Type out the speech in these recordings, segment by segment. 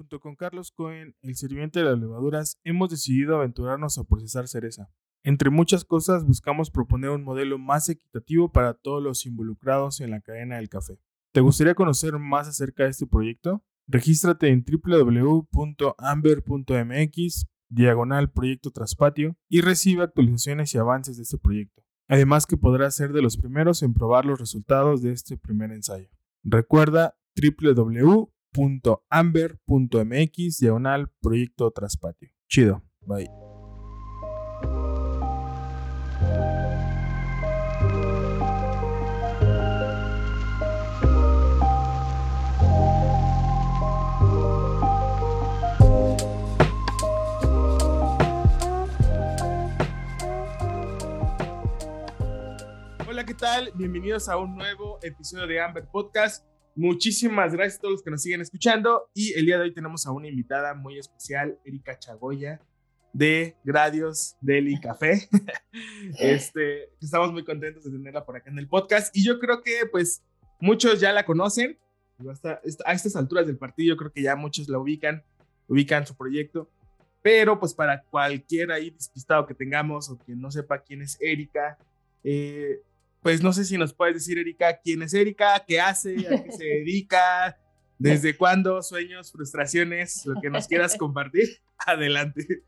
junto con Carlos Cohen, el sirviente de las levaduras, hemos decidido aventurarnos a procesar cereza. Entre muchas cosas, buscamos proponer un modelo más equitativo para todos los involucrados en la cadena del café. ¿Te gustaría conocer más acerca de este proyecto? Regístrate en www.amber.mx, diagonal proyecto traspatio, y recibe actualizaciones y avances de este proyecto. Además que podrás ser de los primeros en probar los resultados de este primer ensayo. Recuerda www.amber.mx, diagonal proyecto traspatio. Chido, bye. ¿qué tal? Bienvenidos a un nuevo episodio de Amber Podcast. Muchísimas gracias a todos los que nos siguen escuchando. Y el día de hoy tenemos a una invitada muy especial, Erika Chagoya, de Gradios Deli Café. este, estamos muy contentos de tenerla por acá en el podcast. Y yo creo que, pues, muchos ya la conocen. Hasta, a estas alturas del partido, yo creo que ya muchos la ubican, ubican su proyecto. Pero, pues, para cualquier ahí despistado que tengamos o quien no sepa quién es Erika, eh, pues no sé si nos puedes decir, Erika, quién es Erika, qué hace, a qué se dedica, desde cuándo, sueños, frustraciones, lo que nos quieras compartir. Adelante.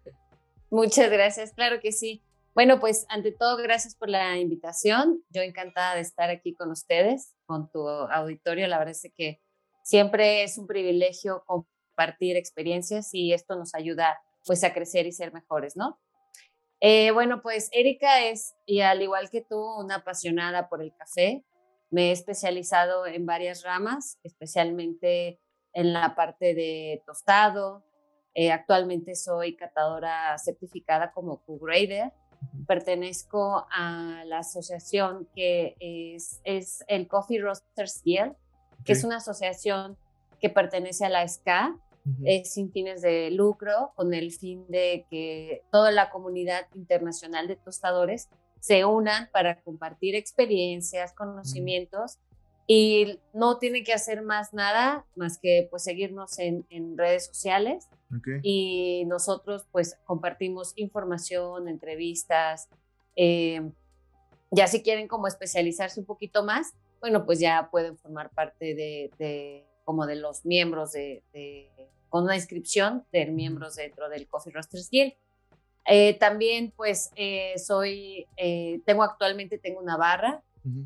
Muchas gracias, claro que sí. Bueno, pues ante todo, gracias por la invitación. Yo encantada de estar aquí con ustedes, con tu auditorio. La verdad es que siempre es un privilegio compartir experiencias y esto nos ayuda pues a crecer y ser mejores, ¿no? Eh, bueno, pues Erika es, y al igual que tú, una apasionada por el café. Me he especializado en varias ramas, especialmente en la parte de tostado. Eh, actualmente soy catadora certificada como Q-Grader. Pertenezco a la asociación que es, es el Coffee Roasters Guild, que es una asociación que pertenece a la SCA, es sin fines de lucro, con el fin de que toda la comunidad internacional de tostadores se unan para compartir experiencias, conocimientos y no tienen que hacer más nada más que pues seguirnos en, en redes sociales y nosotros pues compartimos información, entrevistas, eh, ya si quieren como especializarse un poquito más, bueno pues ya pueden formar parte de como de los miembros de, con una inscripción de miembros dentro del Coffee Roasters Guild. Eh, también pues eh, soy, eh, tengo actualmente, tengo una barra,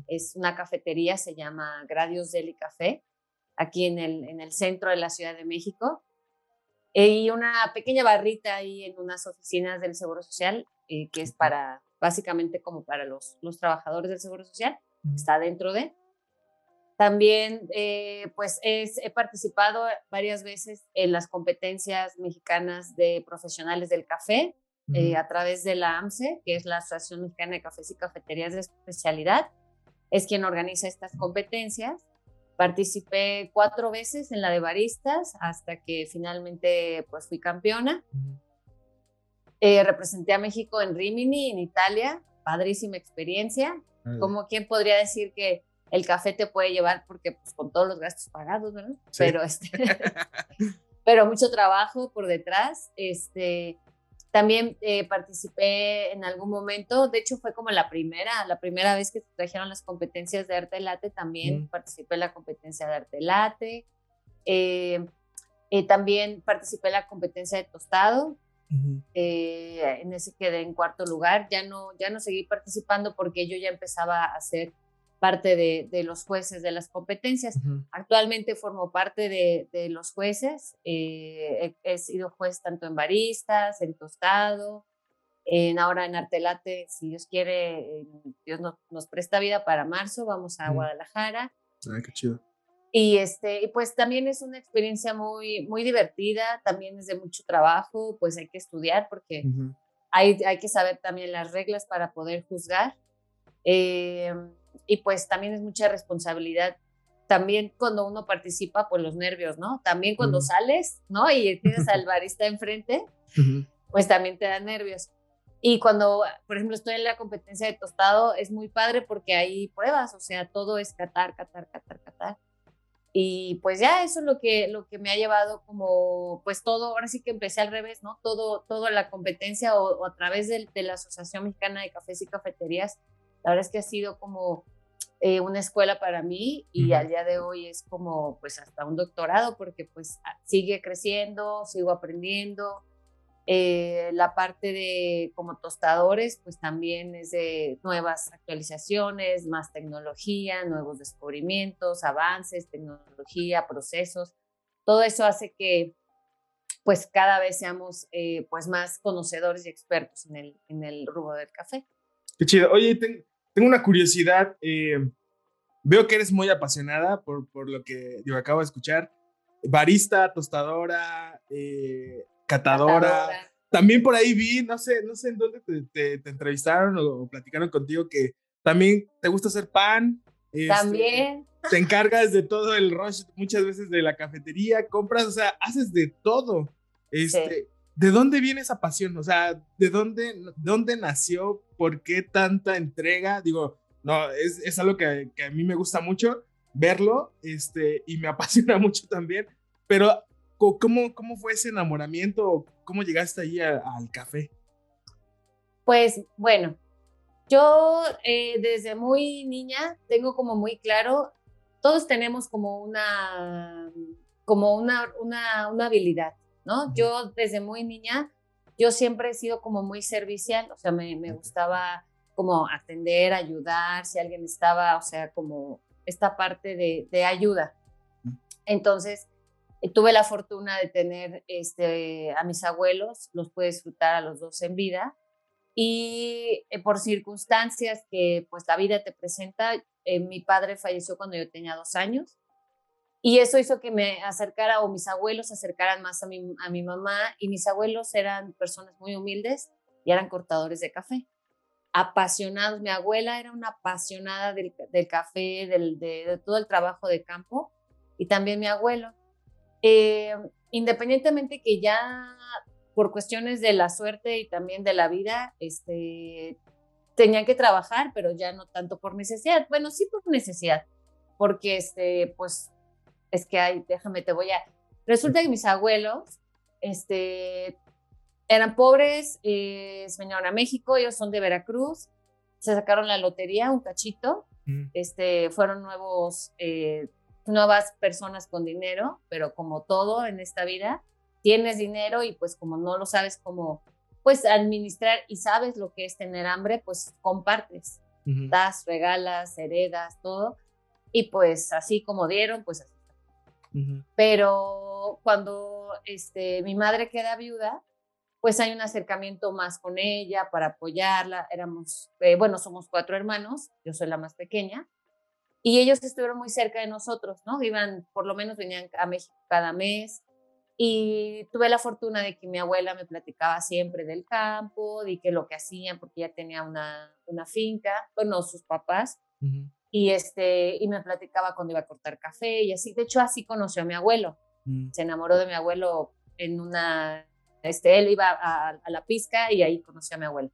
es una cafetería, se llama Gradios Deli Café, aquí en el, en el centro de la Ciudad de México. y una pequeña barrita ahí en unas oficinas del Seguro Social, que es para, básicamente como para los, los trabajadores del Seguro Social, está dentro de. También, eh, pues, he participado varias veces en las competencias mexicanas de profesionales del café eh, a través de la AMSE, que es la Asociación Mexicana de Cafés y Cafeterías de Especialidad. Es quien organiza estas competencias. Participé cuatro veces en la de baristas hasta que finalmente, pues, fui campeona. Eh, representé a México en Rimini, en Italia. Padrísima experiencia. Como quien podría decir que el café te puede llevar porque pues con todos los gastos pagados, ¿verdad? Pero este pero mucho trabajo por detrás. Este también eh, participé en algún momento, de hecho fue como la primera, la primera vez que trajeron las competencias de arte late, también mm. participé en la competencia de arte late. Eh, eh, también participé en la competencia de tostado. en ese quedé en cuarto lugar. Ya no, ya no seguí participando porque yo ya empezaba a hacer parte de, los jueces de las competencias. Actualmente formo parte de, los jueces. Eh, he, sido juez tanto en baristas, en tostado, en ahora en artelate, si Dios quiere, Dios nos presta vida para marzo, vamos a Guadalajara. Ay, qué chido. Y, este, y pues también es una experiencia muy, muy divertida, también es de mucho trabajo, pues hay que estudiar porque hay, hay que saber también las reglas para poder juzgar. Eh, y pues también es mucha responsabilidad. También cuando uno participa, pues los nervios, ¿no? También cuando sales, ¿no? Y tienes al barista enfrente, pues también te da nervios. Y cuando, por ejemplo, estoy en la competencia de tostado, es muy padre porque hay pruebas, o sea, todo es catar, catar, catar, catar. Y pues ya eso es lo que, lo que me ha llevado como, pues todo, ahora sí que empecé al revés, ¿no? Todo, toda la competencia o, a través de, de, la Asociación Mexicana de Cafés y Cafeterías, la verdad es que ha sido como eh, una escuela para mí y al día de hoy es como pues hasta un doctorado porque pues sigue creciendo, sigo aprendiendo. Eh, la parte de como tostadores pues también es de nuevas actualizaciones, más tecnología, nuevos descubrimientos, avances, tecnología, procesos. Todo eso hace que pues cada vez seamos eh, pues más conocedores y expertos en el, en el rubro del café. Qué chido. Oye, tengo una curiosidad. Eh, veo que eres muy apasionada por, por lo que yo acabo de escuchar. Barista, tostadora, eh, catadora. También por ahí vi, no sé, no sé en dónde te, te, entrevistaron o, platicaron contigo que también te gusta hacer pan. Este, también. Te encargas de todo el rush, muchas veces de la cafetería, compras, o sea, haces de todo. Este, ¿De dónde viene esa pasión? O sea, ¿de dónde, dónde nació? ¿Por qué tanta entrega? Digo, no, es, es algo que, a mí me gusta mucho verlo este, y me apasiona mucho también. Pero, ¿cómo, cómo fue ese enamoramiento? ¿Cómo llegaste ahí al café? Pues bueno, yo eh, desde muy niña tengo como muy claro, todos tenemos como una, como una, una habilidad. ¿No? Yo desde muy niña, yo siempre he sido como muy servicial, o sea, me, me gustaba como atender, ayudar, si alguien estaba, o sea, como esta parte de, de ayuda. Entonces, eh, tuve la fortuna de tener este, a mis abuelos, los pude disfrutar a los dos en vida, y eh, por circunstancias que pues la vida te presenta, eh, mi padre falleció cuando yo tenía dos años, y eso hizo que me acercara o mis abuelos acercaran más a mi, a mi mamá y mis abuelos eran personas muy humildes y eran cortadores de café. Apasionados. Mi abuela era una apasionada del, del café, del, de, todo el trabajo de campo y también mi abuelo. Eh, independientemente que ya por cuestiones de la suerte y también de la vida, este, tenían que trabajar, pero ya no tanto por necesidad. Bueno, sí por necesidad, porque este, pues es que hay, déjame, te voy a... Resulta que mis abuelos, este, eran pobres, eh, se vinieron a México, ellos son de Veracruz, se sacaron la lotería, un cachito, mm. este, fueron nuevos, eh, nuevas personas con dinero, pero como todo en esta vida, tienes dinero y pues como no lo sabes cómo, pues administrar y sabes lo que es tener hambre, pues compartes, das, regalas, heredas, todo, y pues así como dieron, pues así pero cuando este, mi madre queda viuda, pues hay un acercamiento más con ella para apoyarla. Éramos, eh, bueno, somos cuatro hermanos, yo soy la más pequeña, y ellos estuvieron muy cerca de nosotros, ¿no? Iban, por lo menos venían a México cada mes, y tuve la fortuna de que mi abuela me platicaba siempre del campo, de que lo que hacían, porque ella tenía una, una finca, bueno, sus papás, y, este, y me platicaba cuando iba a cortar café y así. De hecho, así conoció a mi abuelo. Mm. Se enamoró de mi abuelo en una... Este, él iba a, la pizca y ahí conoció a mi abuelo.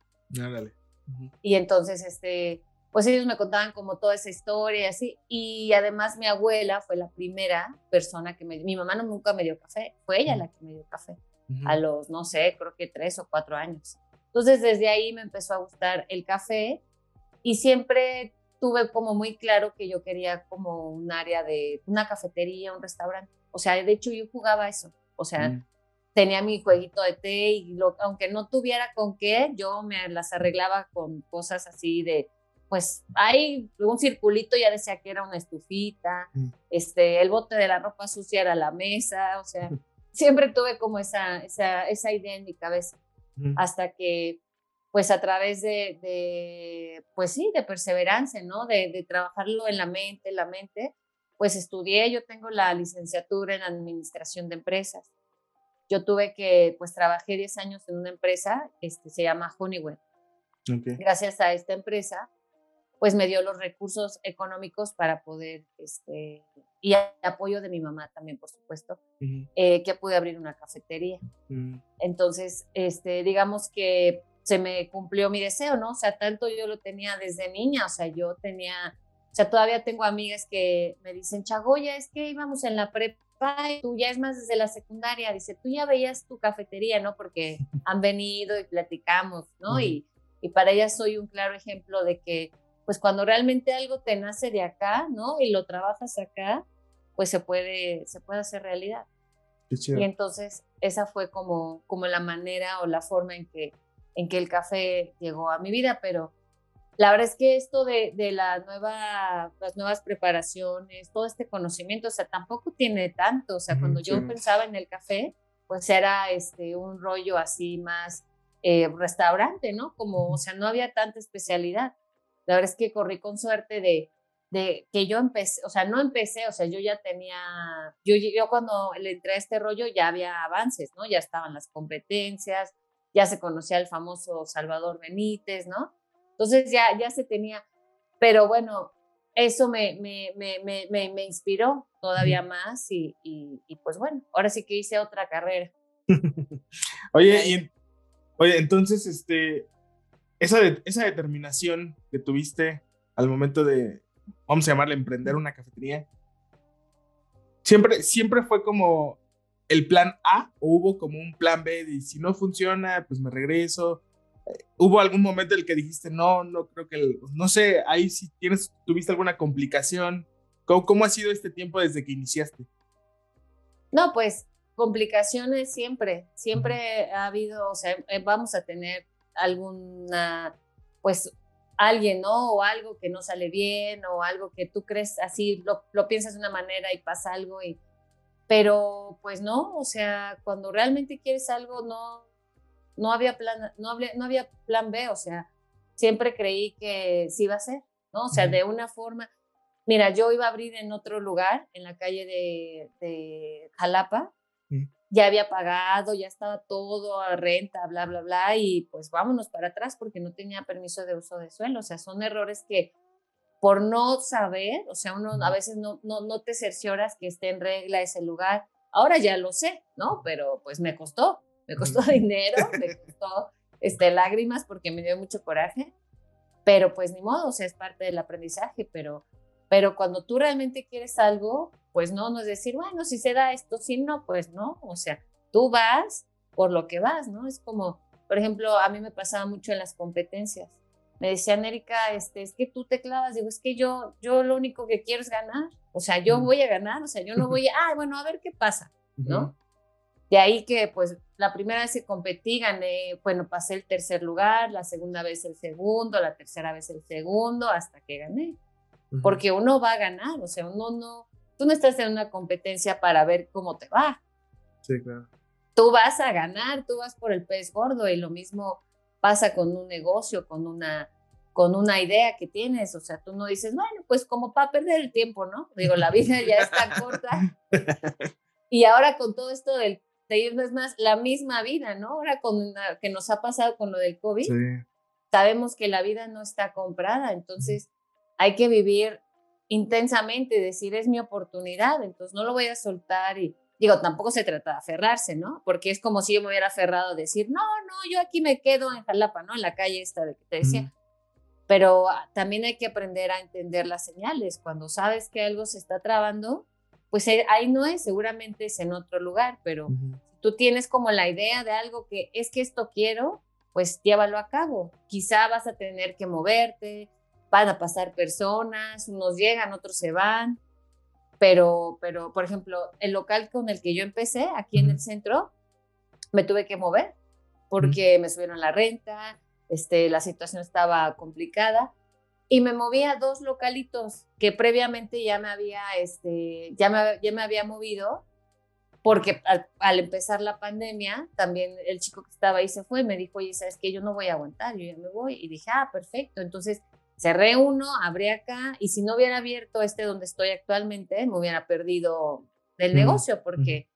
Y entonces, este, pues ellos me contaban como toda esa historia y así. Y además mi abuela fue la primera persona que me... Mi mamá no, nunca me dio café, fue ella la que me dio café. A los, no sé, creo que tres o cuatro años. Entonces desde ahí me empezó a gustar el café y siempre tuve como muy claro que yo quería como un área de una cafetería, un restaurante. O sea, de hecho yo jugaba eso. O sea, mm. tenía mi jueguito de té y aunque no tuviera con qué, yo me las arreglaba con cosas así de, pues hay un circulito, ya decía que era una estufita, mm. este, el bote de la ropa sucia era la mesa, o sea, siempre tuve como esa, esa, esa idea en mi cabeza. Mm. Hasta que pues a través de, pues sí, de perseverancia, ¿no? De, trabajarlo en la mente, en la mente, pues estudié, yo tengo la licenciatura en administración de empresas. Yo tuve que, pues trabajé 10 años en una empresa, este, se llama Honeywell. Gracias a esta empresa, pues me dio los recursos económicos para poder, este, y apoyo de mi mamá también, por supuesto, eh, que pude abrir una cafetería. Mm. Entonces, este, digamos que se me cumplió mi deseo, ¿no? O sea, tanto yo lo tenía desde niña, o sea, yo tenía O sea, todavía tengo amigas que me dicen, Chagoya, es que íbamos en la prepa y tú ya es más desde la secundaria. Dice, tú ya veías tu cafetería, ¿no? Porque han venido y platicamos, ¿no? y, y para ellas soy un claro ejemplo de que, pues cuando realmente algo te nace de acá, ¿no? Y lo trabajas acá, pues se puede, se puede hacer realidad. Y entonces esa fue como, como la manera o la forma en que, en que el café llegó a mi vida, pero la verdad es que esto de, de la nueva, las nuevas preparaciones, todo este conocimiento, o sea, tampoco tiene tanto, o sea, cuando yo pensaba en el café, pues era este, un rollo así más eh, restaurante, ¿no? Como, o sea, no había tanta especialidad. La verdad es que corrí con suerte de, de que yo empecé, o sea, no empecé, o sea, yo ya tenía, yo, yo cuando le entré a este rollo ya había avances, ¿no? Ya estaban las competencias, ya se conocía el famoso Salvador Benítez, ¿no? Entonces ya, ya se tenía, pero bueno, eso me, me, me, me, me inspiró todavía más y, y, y, pues bueno, ahora sí que hice otra carrera. oye, y, oye, entonces, este, esa, esa determinación que tuviste al momento de, vamos a llamarle emprender una cafetería, siempre, siempre fue como el plan A o hubo como un plan B y si no funciona, pues me regreso. Eh, ¿Hubo algún momento en el que dijiste, no, no creo que, no sé, ahí si tienes, tuviste alguna complicación? ¿Cómo, ¿Cómo ha sido este tiempo desde que iniciaste? No, pues complicaciones siempre, siempre ha habido, o sea, eh, vamos a tener alguna, pues alguien, ¿no? O algo que no sale bien o algo que tú crees así, lo, piensas de una manera y pasa algo y... Pero pues no, o sea, cuando realmente quieres algo, no, no había plan, no había, no había plan B, o sea, siempre creí que sí iba a ser, ¿no? O sea, de una forma, mira, yo iba a abrir en otro lugar, en la calle de, de Jalapa, ya había pagado, ya estaba todo a renta, bla, bla, bla, y pues vámonos para atrás porque no tenía permiso de uso de suelo. O sea, son errores que por no saber, o sea, uno a veces no, no, no te cercioras que esté en regla ese lugar. Ahora ya lo sé, ¿no? Pero pues me costó, me costó dinero, me costó este, lágrimas porque me dio mucho coraje, pero pues ni modo, o sea, es parte del aprendizaje, pero, pero cuando tú realmente quieres algo, pues no, no es decir, bueno, si se da esto, si no, pues no, o sea, tú vas por lo que vas, ¿no? Es como, por ejemplo, a mí me pasaba mucho en las competencias. Me decían, Erika, este, es que tú te clavas, digo, es que yo, yo lo único que quiero es ganar, o sea, yo voy a ganar, o sea, yo no voy a, ah, bueno, a ver qué pasa, ¿no? De ahí que, pues, la primera vez que competí, gané, bueno, pasé el tercer lugar, la segunda vez el segundo, la tercera vez el segundo, hasta que gané. Porque uno va a ganar, o sea, uno no, Tú no estás en una competencia para ver cómo te va. Sí, claro. Tú vas a ganar, tú vas por el pez gordo y lo mismo pasa con un negocio, con una, con una idea que tienes. O sea, tú no dices, bueno, pues como para perder el tiempo, ¿no? Digo, la vida ya está corta. Y ahora con todo esto del es más la misma vida, ¿no? Ahora con que nos ha pasado con lo del COVID, sabemos que la vida no está comprada, entonces hay que vivir intensamente, decir es mi oportunidad, entonces no lo voy a soltar y digo, tampoco se trata de aferrarse, ¿no? Porque es como si yo me hubiera aferrado a decir, no, no, yo aquí me quedo en Jalapa, ¿no? En la calle esta de que te decía. Pero ah, también hay que aprender a entender las señales. Cuando sabes que algo se está trabando, pues eh, ahí no es, seguramente es en otro lugar, pero tú tienes como la idea de algo que es que esto quiero, pues llévalo a cabo. Quizá vas a tener que moverte, van a pasar personas, unos llegan, otros se van, pero, pero, por ejemplo, el local con el que yo empecé, aquí en el centro, me tuve que mover porque me subieron la renta, este, la situación estaba complicada y me moví a dos localitos que previamente ya me había, este, ya me, ya me había movido porque al, al, empezar la pandemia, también el chico que estaba ahí se fue y me dijo, oye, ¿sabes qué? Yo no voy a aguantar, yo ya me voy. Y dije, ah, perfecto. Entonces cerré uno, abrí acá y si no hubiera abierto este donde estoy actualmente, me hubiera perdido del negocio porque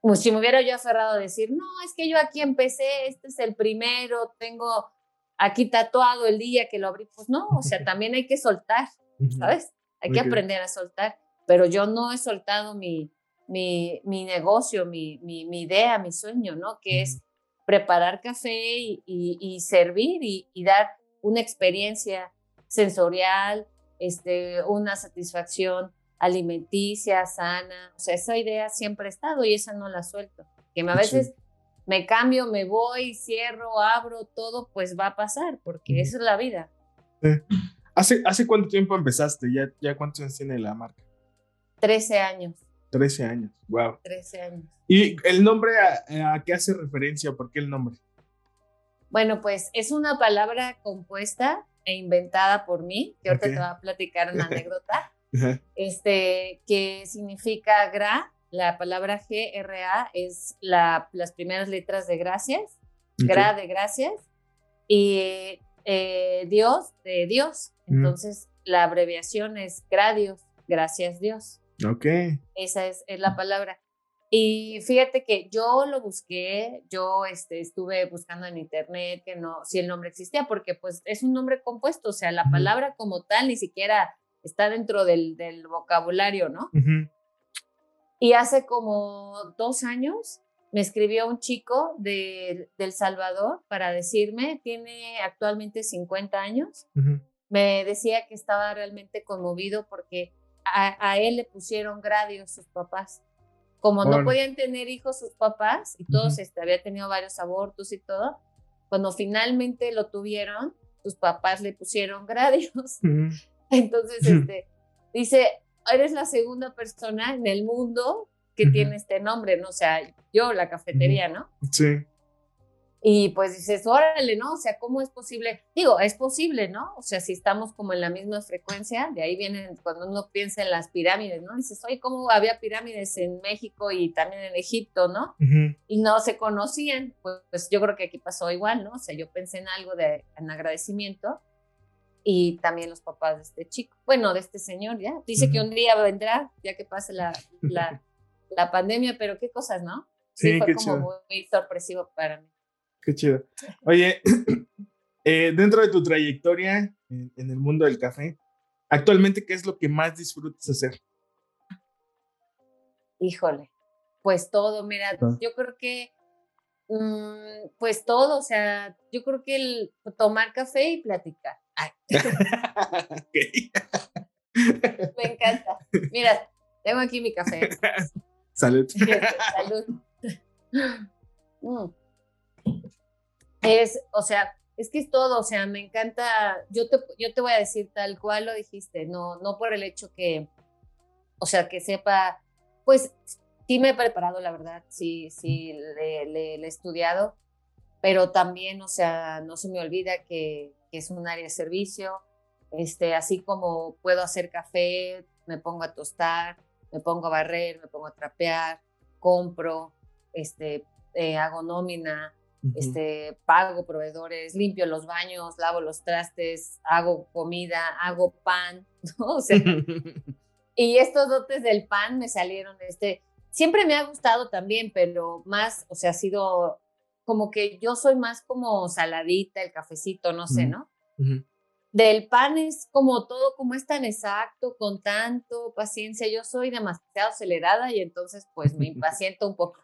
pues, si me hubiera yo aferrado a decir, no, es que yo aquí empecé, este es el primero, tengo aquí tatuado el día que lo abrí, pues no, o sea, también hay que soltar, ¿sabes? Hay que aprender a soltar, pero yo no he soltado mi, mi, mi negocio, mi, mi, mi, idea, mi sueño, ¿no? Que es preparar café y, y, y servir y, y dar una experiencia sensorial, este, una satisfacción alimenticia, sana. O sea, esa idea siempre ha estado y esa no la suelto. Que a veces me cambio, me voy, cierro, abro, todo, pues va a pasar, porque esa es la vida. ¿Hace, ¿Hace cuánto tiempo empezaste? ¿Ya, ¿Ya cuántos años tiene la marca? Trece años. Trece años, wow. Trece años. ¿Y el nombre a, qué hace referencia? ¿Por qué el nombre? Bueno, pues es una palabra compuesta e inventada por mí, que ahorita te voy a platicar una anécdota, este, que significa gra, la palabra G-R-A es la, las primeras letras de gracias, gra de gracias, y eh, Dios de Dios. Entonces, la abreviación es gradios, gracias Dios. Ok. Esa es, es, la palabra. Y fíjate que yo lo busqué, yo este, estuve buscando en internet que no, si el nombre existía, porque pues es un nombre compuesto, o sea, la palabra como tal ni siquiera está dentro del, del vocabulario, ¿no? Y hace como dos años me escribió un chico de, del Salvador para decirme, tiene actualmente 50 años, me decía que estaba realmente conmovido porque a, a él le pusieron gradios sus papás. Como no podían tener hijos sus papás y todos este, había tenido varios abortos y todo, cuando finalmente lo tuvieron, sus papás le pusieron gradios. Entonces, este, dice, eres la segunda persona en el mundo que tiene este nombre, ¿no? O sea, yo, la cafetería, ¿no? Sí. Y pues dices, órale, ¿no? O sea, ¿cómo es posible? Digo, es posible, ¿no? O sea, si estamos como en la misma frecuencia, de ahí vienen cuando uno piensa en las pirámides, ¿no? Dices, oye, ¿cómo había pirámides en México y también en Egipto, ¿no? Y no se conocían. Pues, pues, yo creo que aquí pasó igual, ¿no? O sea, yo pensé en algo de en agradecimiento y también los papás de este chico, bueno, de este señor, ya. Dice que un día vendrá, ya que pase la, la, la pandemia, pero qué cosas, ¿no? Sí, fue como muy sorpresivo para mí. Qué chido. Oye, eh, dentro de tu trayectoria en, el mundo del café, actualmente, ¿qué es lo que más disfrutas hacer? Híjole, pues todo, mira, yo creo que, mm, pues todo, o sea, yo creo que el tomar café y platicar. Me encanta. Mira, tengo aquí mi café. Salud. Salud. Mm. Es, o sea, es que es todo, o sea, me encanta, yo te, yo te voy a decir tal cual lo dijiste, no, no por el hecho que, o sea, que sepa, pues sí me he preparado, la verdad, sí, sí, le, he estudiado, pero también, o sea, no se me olvida que, que, es un área de servicio, este, así como puedo hacer café, me pongo a tostar, me pongo a barrer, me pongo a trapear, compro, este, eh, hago nómina, este, pago proveedores, limpio los baños, lavo los trastes, hago comida, hago pan, ¿no? O sea, y estos dotes del pan me salieron, este, siempre me ha gustado también, pero más, o sea, ha sido como que yo soy más como saladita, el cafecito, no sé, ¿no? Del pan es como todo, como es tan exacto, con tanto paciencia, yo soy demasiado acelerada y entonces pues me impaciento un poco.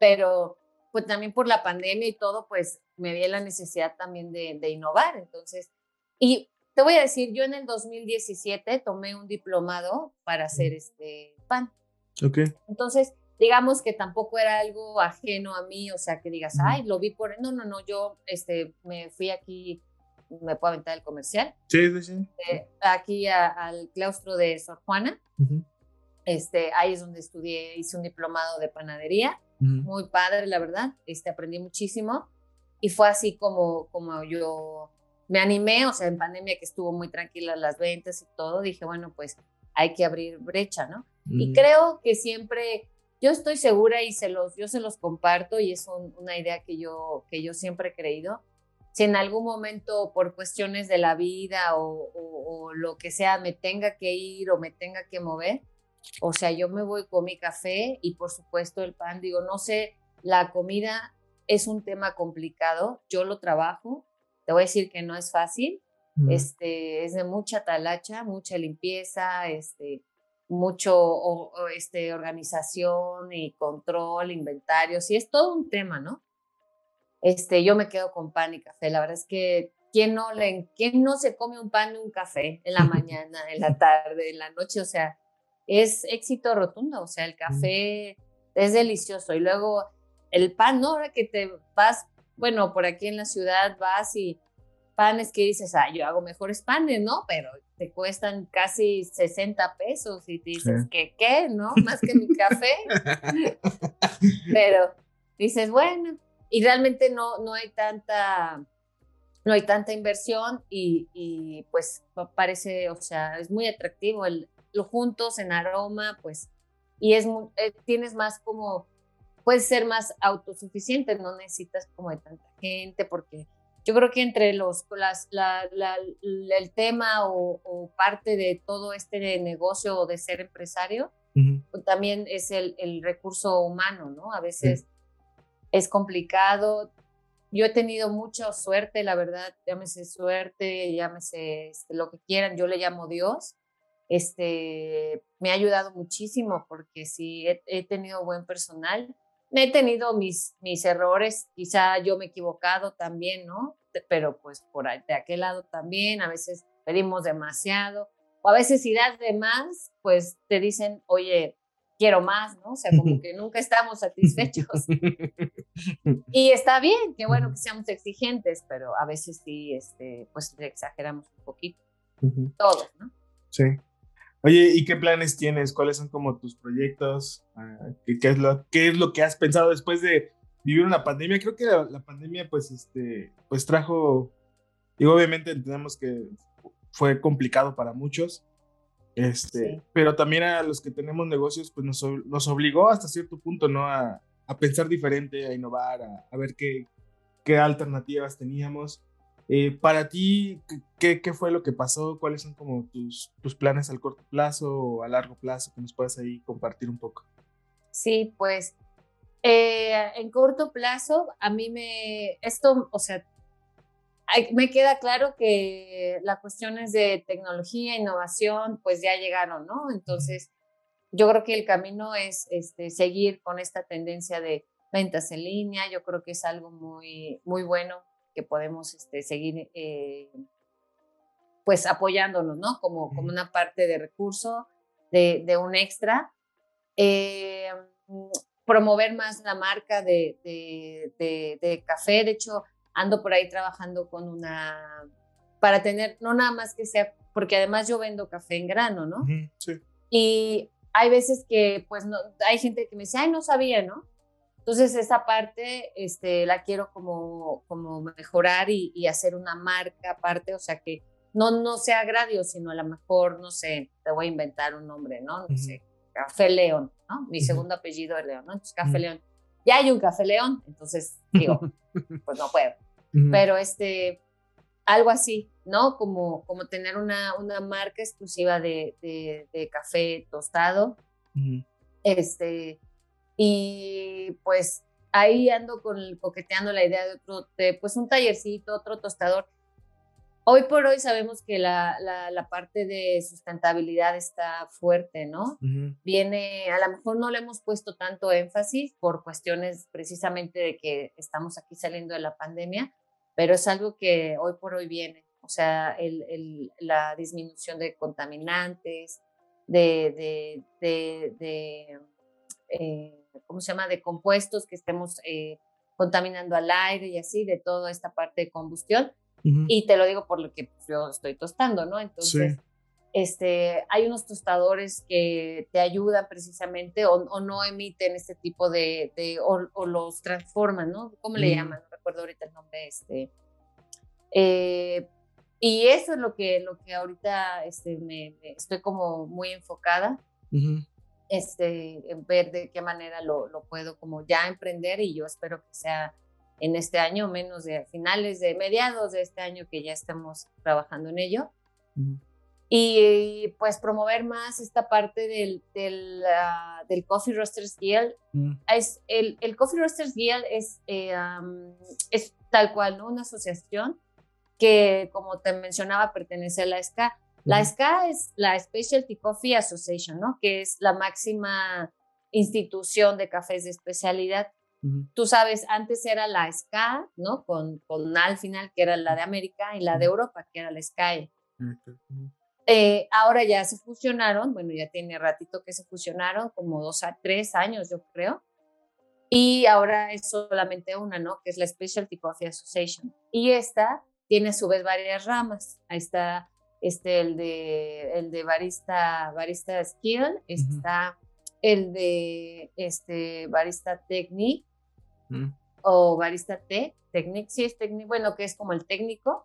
Pero pues también por la pandemia y todo, pues me vi la necesidad también de, de innovar. Entonces, y te voy a decir, yo en el 2017 tomé un diplomado para hacer este pan. Ok. Entonces, digamos que tampoco era algo ajeno a mí, o sea, que digas, ay, lo vi por... No, no, no, yo este, me fui aquí, me puedo aventar el comercial. Sí, sí, sí. Eh, aquí al claustro de Sor Juana. este, ahí es donde estudié, hice un diplomado de panadería muy padre, la verdad. Este, aprendí muchísimo y fue así como, como yo me animé, o sea, en pandemia que estuvo muy tranquila las ventas y todo, dije, bueno, pues hay que abrir brecha, ¿no? Y creo que siempre, yo estoy segura y se los, yo se los comparto y es una idea que yo, que yo siempre he creído. Si en algún momento por cuestiones de la vida o, o lo que sea me tenga que ir o me tenga que mover, o sea, yo me voy con mi café y por supuesto el pan. Digo, no sé, la comida es un tema complicado. Yo lo trabajo. Te voy a decir que no es fácil. Este, es de mucha talacha, mucha limpieza, este, mucho este, organización y control, inventarios, y es todo un tema, ¿no? Este, yo me quedo con pan y café. La verdad es que ¿quién no, le, ¿quién no se come un pan y un café en la mañana, en la tarde, en la noche? O sea, es éxito rotundo, o sea, el café es delicioso. Y luego el pan, ¿no? Ahora que te vas, bueno, por aquí en la ciudad vas y panes que dices, ah, yo hago mejores panes, ¿no? Pero te cuestan casi 60 pesos y dices, ¿qué qué? ¿No? Más que mi café. Pero dices, bueno, y realmente no, no hay tanta no hay tanta inversión y, y, pues parece, o sea, es muy atractivo el, lo juntos en aroma, pues, y es eh, tienes más como, puedes ser más autosuficiente, no necesitas como de tanta gente, porque yo creo que entre los, las, la, el tema o, parte de todo este negocio o de ser empresario, pues también es el, el, recurso humano, ¿no? A veces es complicado. Yo he tenido mucha suerte, la verdad, llámese suerte, llámese este, lo que quieran, yo le llamo Dios. Este, me ha ayudado muchísimo porque sí, he, he tenido buen personal he tenido mis, mis errores, quizá yo me he equivocado también, ¿no? Pero pues por de aquel lado también, a veces pedimos demasiado, o a veces si das de más, pues te dicen, oye, quiero más, ¿no? O sea, como que nunca estamos satisfechos. y está bien, qué bueno que seamos exigentes, pero a veces sí, este, pues exageramos un poquito. Todos, ¿no? Sí. Oye, ¿y qué planes tienes? ¿Cuáles son como tus proyectos? Ah, ¿Qué, es, lo, qué es lo que has pensado después de vivir una pandemia? Creo que la, pandemia pues, este, pues trajo, y obviamente entendemos que fue complicado para muchos, este, pero también a los que tenemos negocios pues nos, nos obligó hasta cierto punto, ¿no? A, a pensar diferente, a innovar, a, a ver qué, qué alternativas teníamos. Eh, para ti, ¿qué, ¿qué, fue lo que pasó? ¿Cuáles son como tus, tus planes al corto plazo o a largo plazo que nos puedas ahí compartir un poco? Sí, pues eh, en corto plazo, a mí me, esto, o sea, me queda claro que las cuestiones de tecnología, innovación, pues ya llegaron, ¿no? Entonces, yo creo que el camino es este, seguir con esta tendencia de ventas en línea, yo creo que es algo muy, muy bueno que podemos este, seguir eh, pues apoyándonos, ¿no? Como, como una parte de recurso, de, de un extra. Eh, promover más la marca de, de, de, café. De hecho, ando por ahí trabajando con una, para tener, no nada más que sea, porque además yo vendo café en grano, ¿no? Sí. Y hay veces que, pues, no, hay gente que me dice, ay, no sabía, ¿no? Entonces, esa parte este, la quiero como, como mejorar y, hacer una marca aparte, o sea, que no, no sea Gradio, sino a lo mejor, no sé, te voy a inventar un nombre, ¿no? No sé, Café León, ¿no? Mi segundo apellido es León, ¿no? Entonces, Café León. Ya hay un Café León, entonces digo, pues no puedo. Pero este, algo así, ¿no? Como, como tener una, una marca exclusiva de, de, café tostado. Este, y pues ahí ando con coqueteando la idea de otro, pues un tallercito, otro tostador. Hoy por hoy sabemos que la, la, parte de sustentabilidad está fuerte, ¿no? Viene, a lo mejor no le hemos puesto tanto énfasis por cuestiones precisamente de que estamos aquí saliendo de la pandemia, pero es algo que hoy por hoy viene. O sea, el, el, la disminución de contaminantes, de, de, de, de eh, ¿cómo se llama?, de compuestos que estemos eh, contaminando al aire y así, de toda esta parte de combustión. Y te lo digo por lo que yo estoy tostando, ¿no? Entonces, este, hay unos tostadores que te ayudan precisamente o, no emiten este tipo de, de o, los transforman, ¿no? ¿Cómo le llaman? No recuerdo ahorita el nombre, este. Eh, y eso es lo que, lo que ahorita este, me, estoy como muy enfocada este, ver de qué manera lo, lo, puedo como ya emprender y yo espero que sea en este año, menos de finales de mediados de este año que ya estemos trabajando en ello. Y pues promover más esta parte del, del, ah, del Coffee Roasters Guild. Mm. Es, el, el, Coffee Roasters Guild es, eh, es tal cual, ¿no? Una asociación que, como te mencionaba, pertenece a la SCA la SCA es la Specialty Coffee Association, ¿no? Que es la máxima institución de cafés de especialidad. Tú sabes, antes era la SCA, ¿no? Con, con al final, que era la de América, y la de Europa, que era la SCAE. Eh, ahora ya se fusionaron, bueno, ya tiene ratito que se fusionaron, como dos a tres años, yo creo. Y ahora es solamente una, ¿no? Que es la Specialty Coffee Association. Y esta tiene a su vez varias ramas. Ahí está este, el de, el de barista, barista skill, está el de este, barista technique o barista tech, technique, sí es técnico, bueno, que es como el técnico,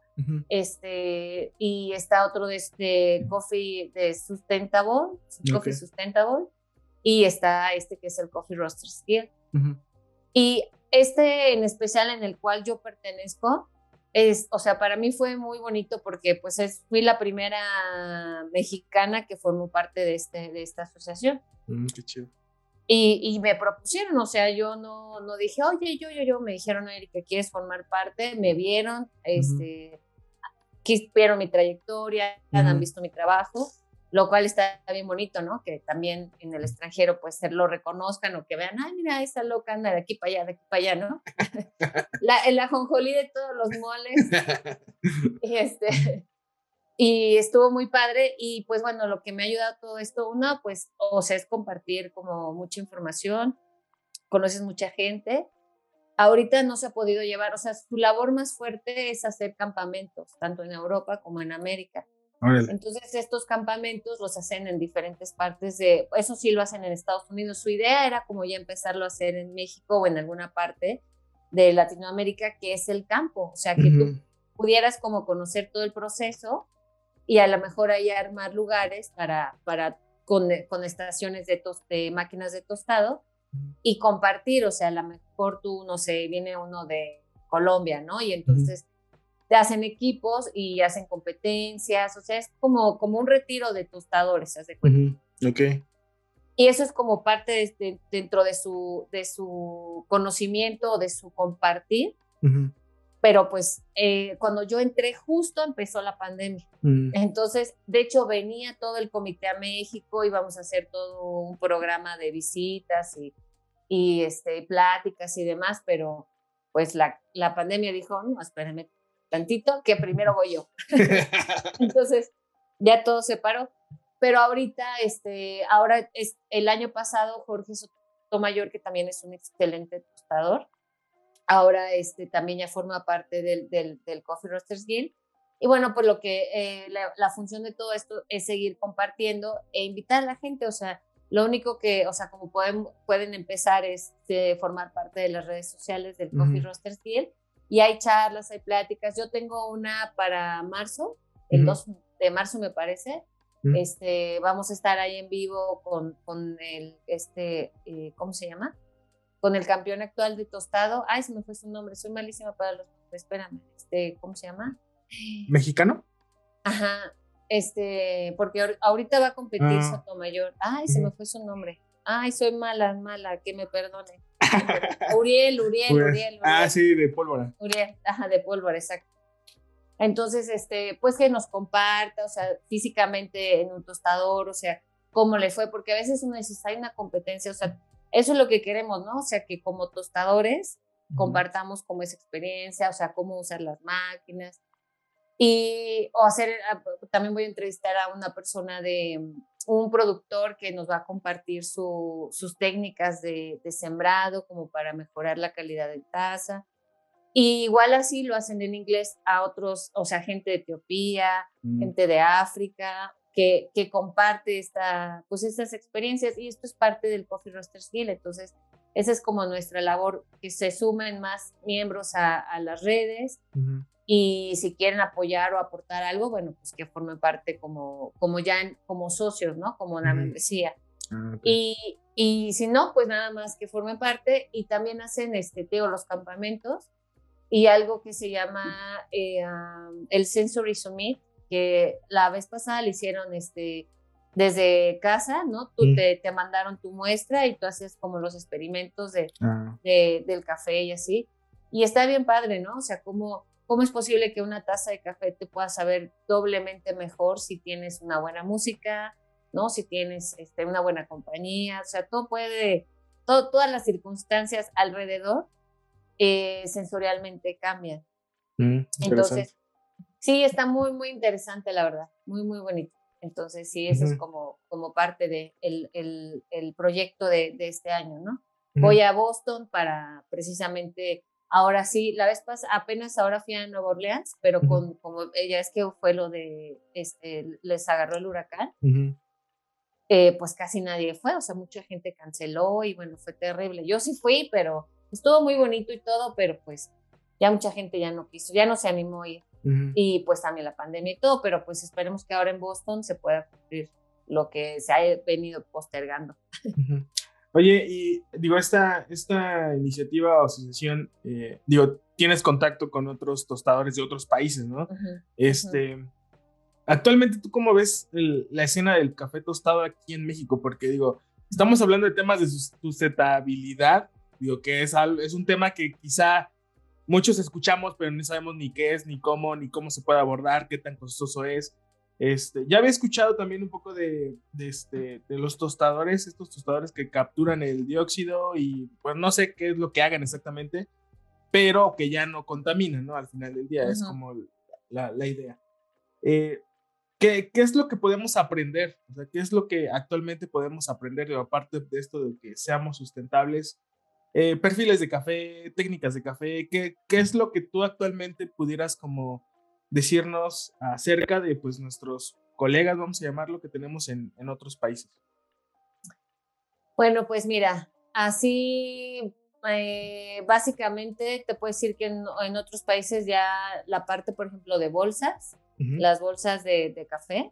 este, y está otro de este coffee de sustainable, coffee sustainable, y está este que es el coffee roaster skill. Y este en especial en el cual yo pertenezco, es, o sea, para mí fue muy bonito porque pues es, fui la primera mexicana que formó parte de, este, de esta asociación. Mm, qué chido. Y, y, me propusieron, o sea, yo no, no dije, oye, yo, yo, yo, me dijeron, Erika, ¿quieres formar parte? Me vieron, este, vieron mi trayectoria, han visto mi trabajo lo cual está bien bonito, ¿no? Que también en el extranjero pues se lo reconozcan o que vean, ay, mira, esa loca anda de aquí para allá, de aquí para allá, ¿no? la, el ajonjolí de todos los moles. y, este, y estuvo muy padre y pues bueno, lo que me ha ayudado todo esto, uno, pues, o sea, es compartir como mucha información, conoces mucha gente. Ahorita no se ha podido llevar, o sea, su labor más fuerte es hacer campamentos, tanto en Europa como en América entonces estos campamentos los hacen en diferentes partes de, eso sí lo hacen en Estados Unidos. Su idea era como ya empezarlo a hacer en México o en alguna parte de Latinoamérica, que es el campo, o sea, que tú pudieras como conocer todo el proceso y a lo mejor ahí armar lugares para, para con, con estaciones de, tos, de máquinas de tostado y compartir, o sea, a lo mejor tú, no sé, viene uno de Colombia, ¿no? Y entonces hacen equipos y hacen competencias, o sea, es como, como un retiro de tostadores, ¿se cuenta? Ok. Y eso es como parte de, dentro de su, de su conocimiento, de su compartir. Pero pues eh, cuando yo entré justo empezó la pandemia. Mm. Entonces, de hecho, venía todo el comité a México, íbamos a hacer todo un programa de visitas y, y este, pláticas y demás, pero pues la, la pandemia dijo, no, espérenme tantito, que primero voy yo. Entonces, ya todo se paró. Pero ahorita, este, ahora es el año pasado, Jorge Sotomayor, que también es un excelente tostador, ahora este, también ya forma parte del, del, Coffee Roasters Guild. Y bueno, pues lo que eh, la, función de todo esto es seguir compartiendo e invitar a la gente, o sea, lo único que, o sea, como pueden, pueden empezar es este, formar parte de las redes sociales del Coffee Roasters Guild y hay charlas, hay pláticas. Yo tengo una para marzo, el 2 de marzo me parece. Este, vamos a estar ahí en vivo con, con el, este, eh, ¿cómo se llama? Con el campeón actual de tostado. Ay, se me fue su nombre, soy malísima para los espérame, este, ¿cómo se llama? ¿Mexicano? Ajá, este, porque ahorita va a competir ah. Sotomayor. Ay, se me fue su nombre. Ay, soy mala, mala, que me perdone. Uriel, Uriel, pues, Uriel, Ah, sí, de pólvora. Uriel, ajá, de pólvora, exacto. Entonces, este, pues que nos comparta, o sea, físicamente en un tostador, o sea, cómo le fue, porque a veces uno dice, hay una competencia, o sea, eso es lo que queremos, ¿no? O sea, que como tostadores compartamos como esa experiencia, o sea, cómo usar las máquinas. Y, o hacer, ah, también voy a entrevistar a una persona de, un productor que nos va a compartir sus técnicas de, sembrado como para mejorar la calidad de taza. Y igual así lo hacen en inglés a otros, o sea, gente de Etiopía, mm. gente de África, que, que, comparte esta, pues estas experiencias y esto es parte del Coffee Roasters Guild. Entonces, esa es como nuestra labor, que se sumen más miembros a, las redes y si quieren apoyar o aportar algo, bueno, pues que formen parte como, como ya como socios, ¿no? Como la membresía. Ah, y, y, si no, pues nada más que formen parte y también hacen, este, teo, los campamentos y algo que se llama eh, el Sensory Summit, que la vez pasada le hicieron este, desde casa, ¿no? Tú te, te, mandaron tu muestra y tú haces como los experimentos de, ah. de, del café y así. Y está bien padre, ¿no? O sea, como ¿Cómo es posible que una taza de café te pueda saber doblemente mejor si tienes una buena música, ¿no? Si tienes este, una buena compañía, o sea, todo puede todas las circunstancias alrededor eh, sensorialmente cambian. Mm, Entonces, sí, está muy, muy interesante, la verdad, muy, muy bonito. Entonces, sí, eso es como, como parte del de el, el, proyecto de, de, este año, ¿no? Voy a Boston para precisamente, ahora sí, la vez pasada, apenas ahora fui a Nueva Orleans, pero con, como ella es que fue lo de, este, les agarró el huracán, eh, pues casi nadie fue, o sea, mucha gente canceló y bueno, fue terrible. Yo sí fui, pero estuvo muy bonito y todo, pero pues ya mucha gente ya no quiso, ya no se animó a ir y pues también la pandemia y todo, pero pues esperemos que ahora en Boston se pueda cumplir lo que se ha venido postergando. Oye, y digo, esta, esta iniciativa o asociación, eh, digo, tienes contacto con otros tostadores de otros países, ¿no? este, actualmente, ¿tú cómo ves la escena del café tostado aquí en México? Porque digo, estamos hablando de temas de sustentabilidad, digo, que es, es un tema que quizá muchos escuchamos, pero no sabemos ni qué es, ni cómo, ni cómo se puede abordar, qué tan costoso es. Este, ya había escuchado también un poco de, de, este, de los tostadores, estos tostadores que capturan el dióxido y pues no sé qué es lo que hagan exactamente, pero que ya no contaminan, ¿no? Al final del día, es como la, la idea. Eh, ¿qué, ¿qué, es lo que podemos aprender? O sea, ¿qué es lo que actualmente podemos aprender, aparte de esto de que seamos sustentables? Eh, perfiles de café, técnicas de café, ¿qué, ¿qué, es lo que tú actualmente pudieras como decirnos acerca de pues nuestros colegas, vamos a llamarlo, que tenemos en, en otros países? Bueno, pues mira, así eh, básicamente te puedo decir que en, en, otros países ya la parte, por ejemplo, de bolsas, las bolsas de, de, café,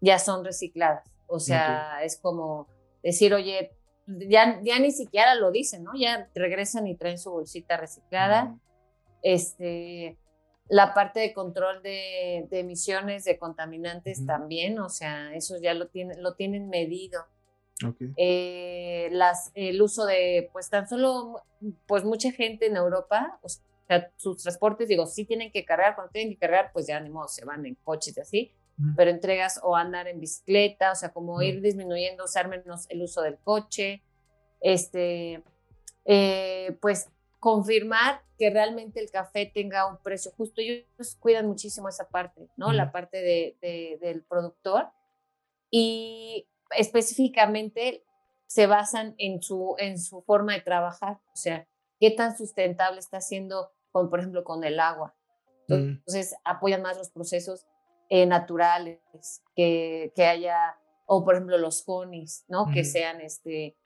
ya son recicladas. O sea, es como decir, oye, ya, ya ni siquiera lo dicen, ¿no? Ya regresan y traen su bolsita reciclada. Este, la parte de control de, emisiones de contaminantes también, o sea, eso ya lo, tienen lo tienen medido. Eh, las, el uso de, pues tan solo, pues mucha gente en Europa, o sea, sus transportes, digo, sí tienen que cargar, cuando tienen que cargar, pues ya ni modo, se van en coches y así, pero entregas o andar en bicicleta, o sea, como ir disminuyendo, usar menos el uso del coche, este, eh, pues confirmar que realmente el café tenga un precio justo. Ellos cuidan muchísimo esa parte, ¿no? La parte de, del productor y específicamente se basan en su, en su forma de trabajar, o sea, qué tan sustentable está siendo, con, por ejemplo, con el agua. Entonces, apoyan más los procesos eh, naturales, que, que, haya, o por ejemplo los honeys, ¿no? Que sean, este,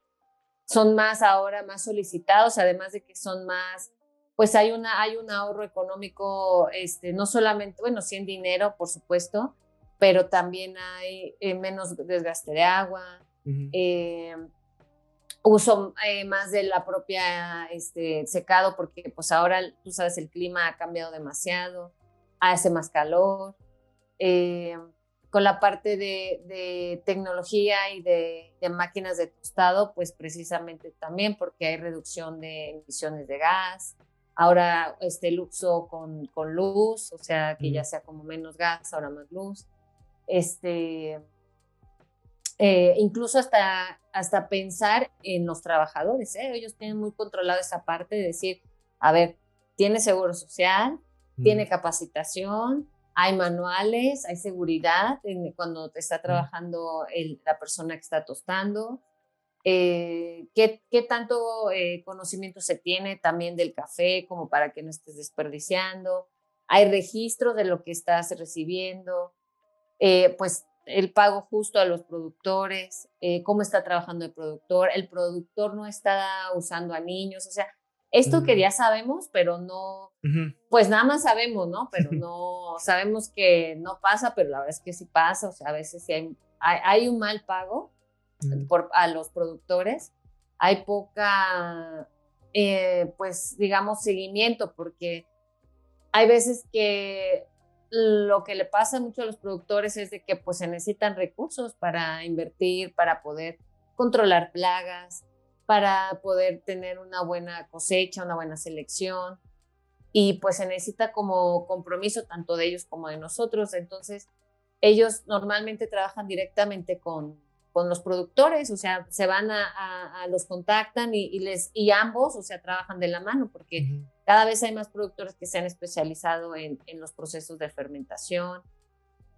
son más ahora, más solicitados, además de que son más, pues hay, una, hay un ahorro económico, este, no solamente, bueno, sí en dinero, por supuesto, pero también hay eh, menos desgaste de agua, eh, uso más de la propia este, secado, porque pues ahora, tú sabes, el clima ha cambiado demasiado, hace más calor. Eh, con la parte de, tecnología y de, máquinas de tostado, pues precisamente también porque hay reducción de emisiones de gas. Ahora este, el uso con, con luz, o sea, que ya sea como menos gas, ahora más luz. Este, eh, incluso hasta, hasta pensar en los trabajadores, ¿eh? ellos tienen muy controlado esa parte de decir, a ver, tiene seguro social, tiene capacitación, hay manuales, hay seguridad cuando te está trabajando la persona que está tostando. Eh, ¿qué, ¿qué, tanto eh, conocimiento se tiene también del café como para que no estés desperdiciando? Hay registro de lo que estás recibiendo, eh, pues el pago justo a los productores, cómo está trabajando el productor, el productor no está usando a niños, o sea, esto que ya sabemos, pero no, pues nada más sabemos, ¿no? Pero no, sabemos que no pasa, pero la verdad es que sí pasa, o sea, a veces sí hay, hay, un mal pago por, a los productores, hay poca, eh, pues digamos, seguimiento, porque hay veces que lo que le pasa mucho a los productores es de que pues se necesitan recursos para invertir, para poder controlar plagas, para poder tener una buena cosecha, una buena selección. Y pues se necesita como compromiso tanto de ellos como de nosotros. Entonces, ellos normalmente trabajan directamente con, con los productores, o sea, se van a, los contactan y, les, y ambos, o sea, trabajan de la mano, porque cada vez hay más productores que se han especializado en, en, los procesos de fermentación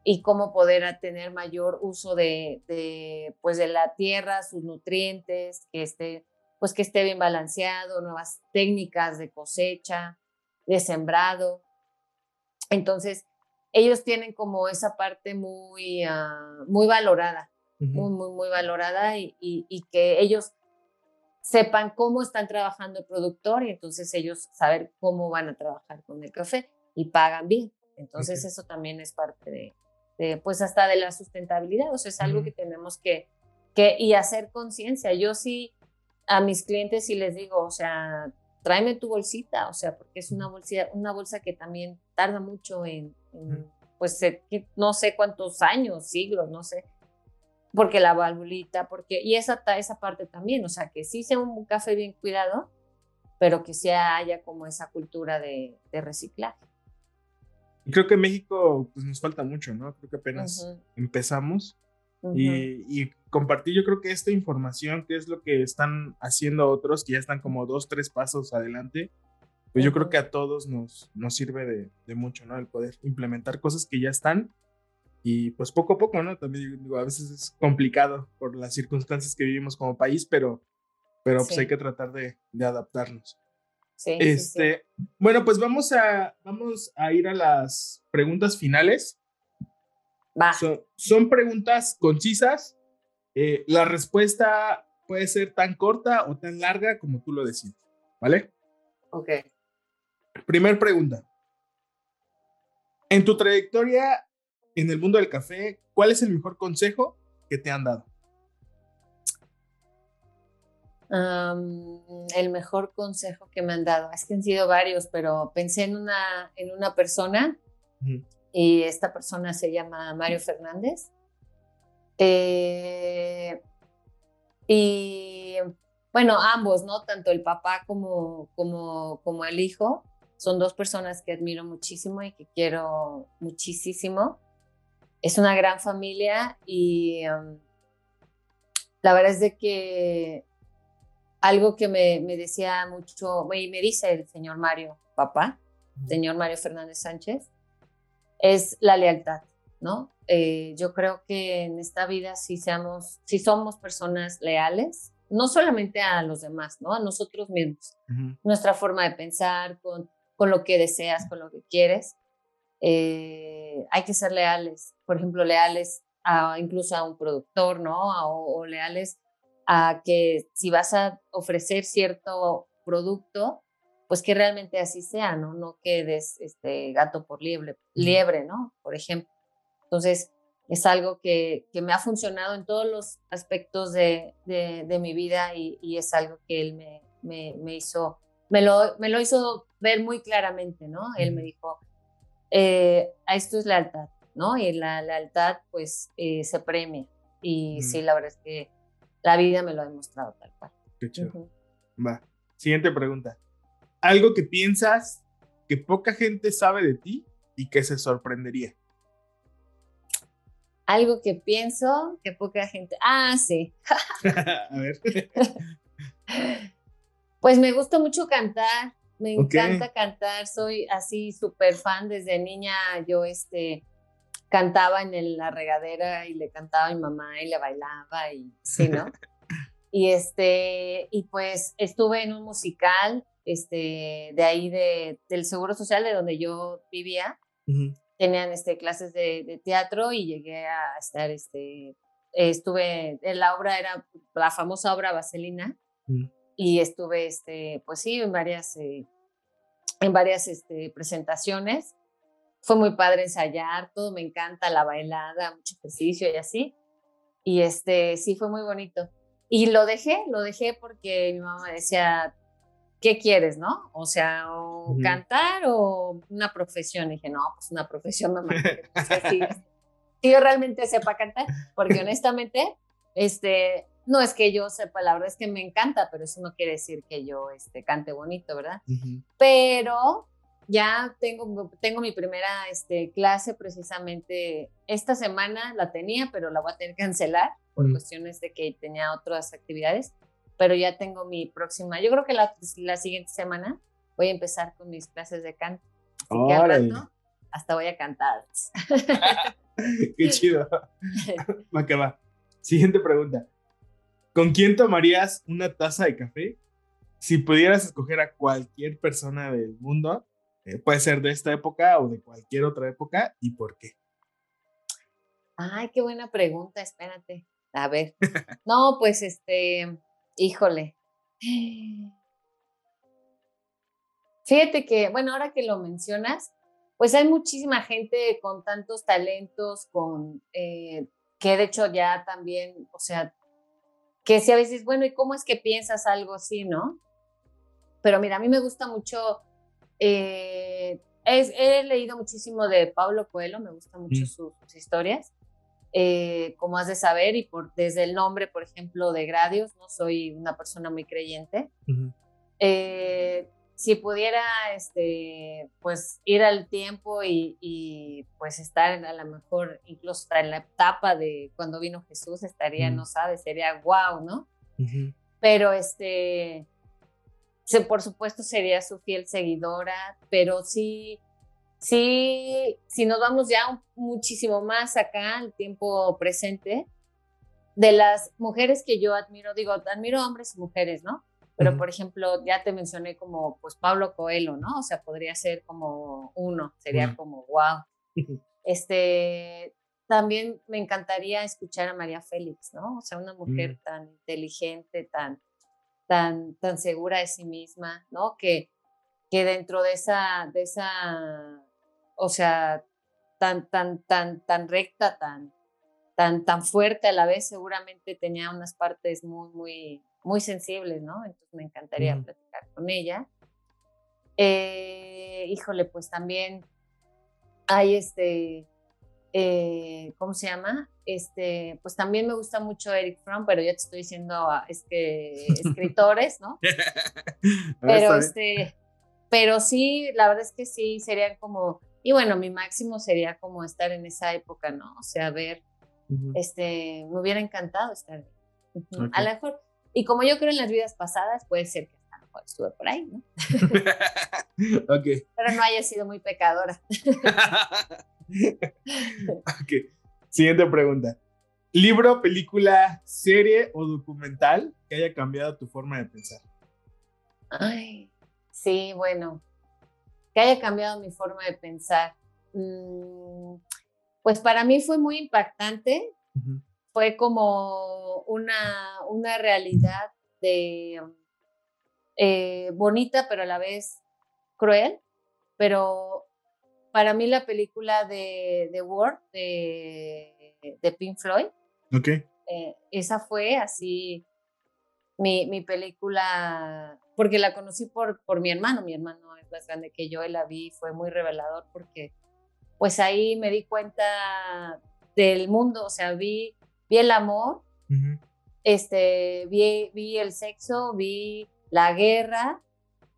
y cómo poder tener mayor uso de, de, pues de la tierra, sus nutrientes, que esté, pues que esté bien balanceado, nuevas técnicas de cosecha, de sembrado. Entonces, ellos tienen como esa parte muy, ah, muy valorada muy, muy, muy valorada y, y, que ellos sepan cómo están trabajando el productor y entonces ellos saber cómo van a trabajar con el café y pagan bien. Entonces eso también es parte de, pues hasta de la sustentabilidad, o sea, es algo que tenemos que, que, y hacer conciencia. Yo sí a mis clientes sí les digo, o sea, tráeme tu bolsita, o sea, porque es una bolsa, una bolsa que también tarda mucho en, en pues no sé cuántos años, siglos, no sé, porque la valvulita, porque, y esa, esa parte también, o sea, que sí sea un café bien cuidado, pero que sí haya como esa cultura de, de reciclaje. Creo que en México pues, nos falta mucho, ¿no? Creo que apenas empezamos y, y, compartir yo creo que esta información, que es lo que están haciendo otros, que ya están como dos, tres pasos adelante, pues yo creo que a todos nos, nos sirve de, de mucho, ¿no? El poder implementar cosas que ya están y pues poco a poco, ¿no? También digo, a veces es complicado por las circunstancias que vivimos como país, pero, pero pues hay que tratar de, de adaptarnos. Sí, este, Bueno, pues vamos a, vamos a ir a las preguntas finales. Va. son preguntas concisas. Eh, la respuesta puede ser tan corta o tan larga como tú lo decides, ¿vale? Ok. Primer pregunta. En tu trayectoria en el mundo del café, ¿cuál es el mejor consejo que te han dado? El mejor consejo que me han dado, es que han sido varios, pero pensé en una, en una persona y esta persona se llama Mario Fernández. Eh, y bueno, ambos, ¿no? Tanto el papá como, como, como el hijo son dos personas que admiro muchísimo y que quiero muchísimo es una gran familia y um, la verdad es de que algo que me, decía mucho, y me dice el señor Mario, papá, señor Mario Fernández Sánchez, es la lealtad, ¿no? Eh, yo creo que en esta vida si, seamos, si somos personas leales, no solamente a los demás, ¿no? A nosotros mismos, nuestra forma de pensar, con, con lo que deseas, con lo que quieres, eh, hay que ser leales, por ejemplo, leales a, incluso a un productor, ¿no? o, leales a que si vas a ofrecer cierto producto, pues que realmente así sea, ¿no? No quedes este, gato por liebre, liebre, ¿no? Por ejemplo. Entonces, es algo que, que, me ha funcionado en todos los aspectos de, de, mi vida y, y, es algo que él me, me, me, hizo, me lo, me lo hizo ver muy claramente, ¿no? Él me dijo, eh, esto es lealtad, ¿no? Y la lealtad pues eh, se premia. Y sí, la verdad es que la vida me lo ha demostrado tal cual. Qué chido. Va. Siguiente pregunta. Algo que piensas que poca gente sabe de ti y que se sorprendería. Algo que pienso que poca gente. Ah, sí. A ver. pues me gusta mucho cantar. Me encanta cantar, soy así súper fan desde niña. Yo este, cantaba en la regadera y le cantaba a mi mamá y le bailaba y sí, ¿no? y este, y pues estuve en un musical este, de ahí de, del Seguro Social de donde yo vivía. Tenían este, clases de, teatro y llegué a estar, este, estuve, en la obra era la famosa obra Vaselina. Y estuve, este, pues sí, en varias eh, en varias este, presentaciones. Fue muy padre ensayar, todo me encanta, la bailada, mucho ejercicio y así. Y este, sí, fue muy bonito. Y lo dejé, lo dejé porque mi mamá decía, ¿qué quieres, no? O sea, o cantar o una profesión. Y dije, no, pues una profesión, mamá. si yo realmente sepa cantar, porque honestamente, este, no es que yo sepa, la verdad es que me encanta, pero eso no quiere decir que yo este, cante bonito, ¿verdad? Pero ya tengo, tengo mi primera este, clase precisamente esta semana, la tenía, pero la voy a tener que cancelar por cuestiones de que tenía otras actividades, pero ya tengo mi próxima, yo creo que la, la siguiente semana voy a empezar con mis clases de canto. Así que al rato hasta voy a cantar. Qué chido. va que va. Siguiente pregunta. ¿Con quién tomarías una taza de café si pudieras escoger a cualquier persona del mundo? Eh, puede ser de esta época o de cualquier otra época y por qué. Ay, qué buena pregunta, espérate. A ver. No, pues este, híjole. Fíjate que, bueno, ahora que lo mencionas, pues hay muchísima gente con tantos talentos, con eh, que de hecho ya también, o sea, que si a veces, bueno, ¿y cómo es que piensas algo así, no? Pero mira, a mí me gusta mucho, eh, he leído muchísimo de Pablo Coelho, me gustan mucho mm. sus, historias, eh, como has de saber, y por, desde el nombre, por ejemplo, de Gradios, no soy una persona muy creyente. Si pudiera, este, pues ir al tiempo y, pues estar a lo mejor incluso en la etapa de cuando vino Jesús, estaría, no sabes, sería wow, ¿no? Pero este, por supuesto sería su fiel seguidora, pero sí, sí, si nos vamos ya muchísimo más acá, al tiempo presente, de las mujeres que yo admiro, digo, admiro hombres y mujeres, ¿no? Pero, por ejemplo, ya te mencioné como, pues, Pablo Coelho, ¿no? O sea, podría ser como uno, sería como, wow. Este, también me encantaría escuchar a María Félix, ¿no? O sea, una mujer mm. tan inteligente, tan, tan, tan segura de sí misma, ¿no? Que, que dentro de esa, de esa, o sea, tan, tan, tan, tan recta, tan, tan, tan fuerte a la vez, seguramente tenía unas partes muy, muy, muy sensibles, ¿no? Entonces me encantaría platicar con ella. Eh, híjole, pues también hay este, eh, ¿cómo se llama? Este, pues también me gusta mucho Eric Fromm, pero ya te estoy diciendo ah, es que escritores, ¿no? pero este, pero sí, la verdad es que sí, serían como, y bueno, mi máximo sería como estar en esa época, ¿no? O sea, ver, este, me hubiera encantado estar. A lo mejor, y como yo creo en las vidas pasadas, puede ser que mejor estuve por ahí, ¿no? ok. Pero no haya sido muy pecadora. ok. Siguiente pregunta. ¿Libro, película, serie o documental que haya cambiado tu forma de pensar? Ay, sí, bueno. Que haya cambiado mi forma de pensar. Mm, pues para mí fue muy impactante fue como una, una realidad de eh, bonita, pero a la vez cruel. Pero para mí la película de The World de, de Pink Floyd, okay. Eh, esa fue así mi, mi, película, porque la conocí por, por mi hermano, mi hermano es más grande que yo y la vi, fue muy revelador porque pues ahí me di cuenta del mundo, o sea, vi vi el amor, este, vi, vi el sexo, vi la guerra,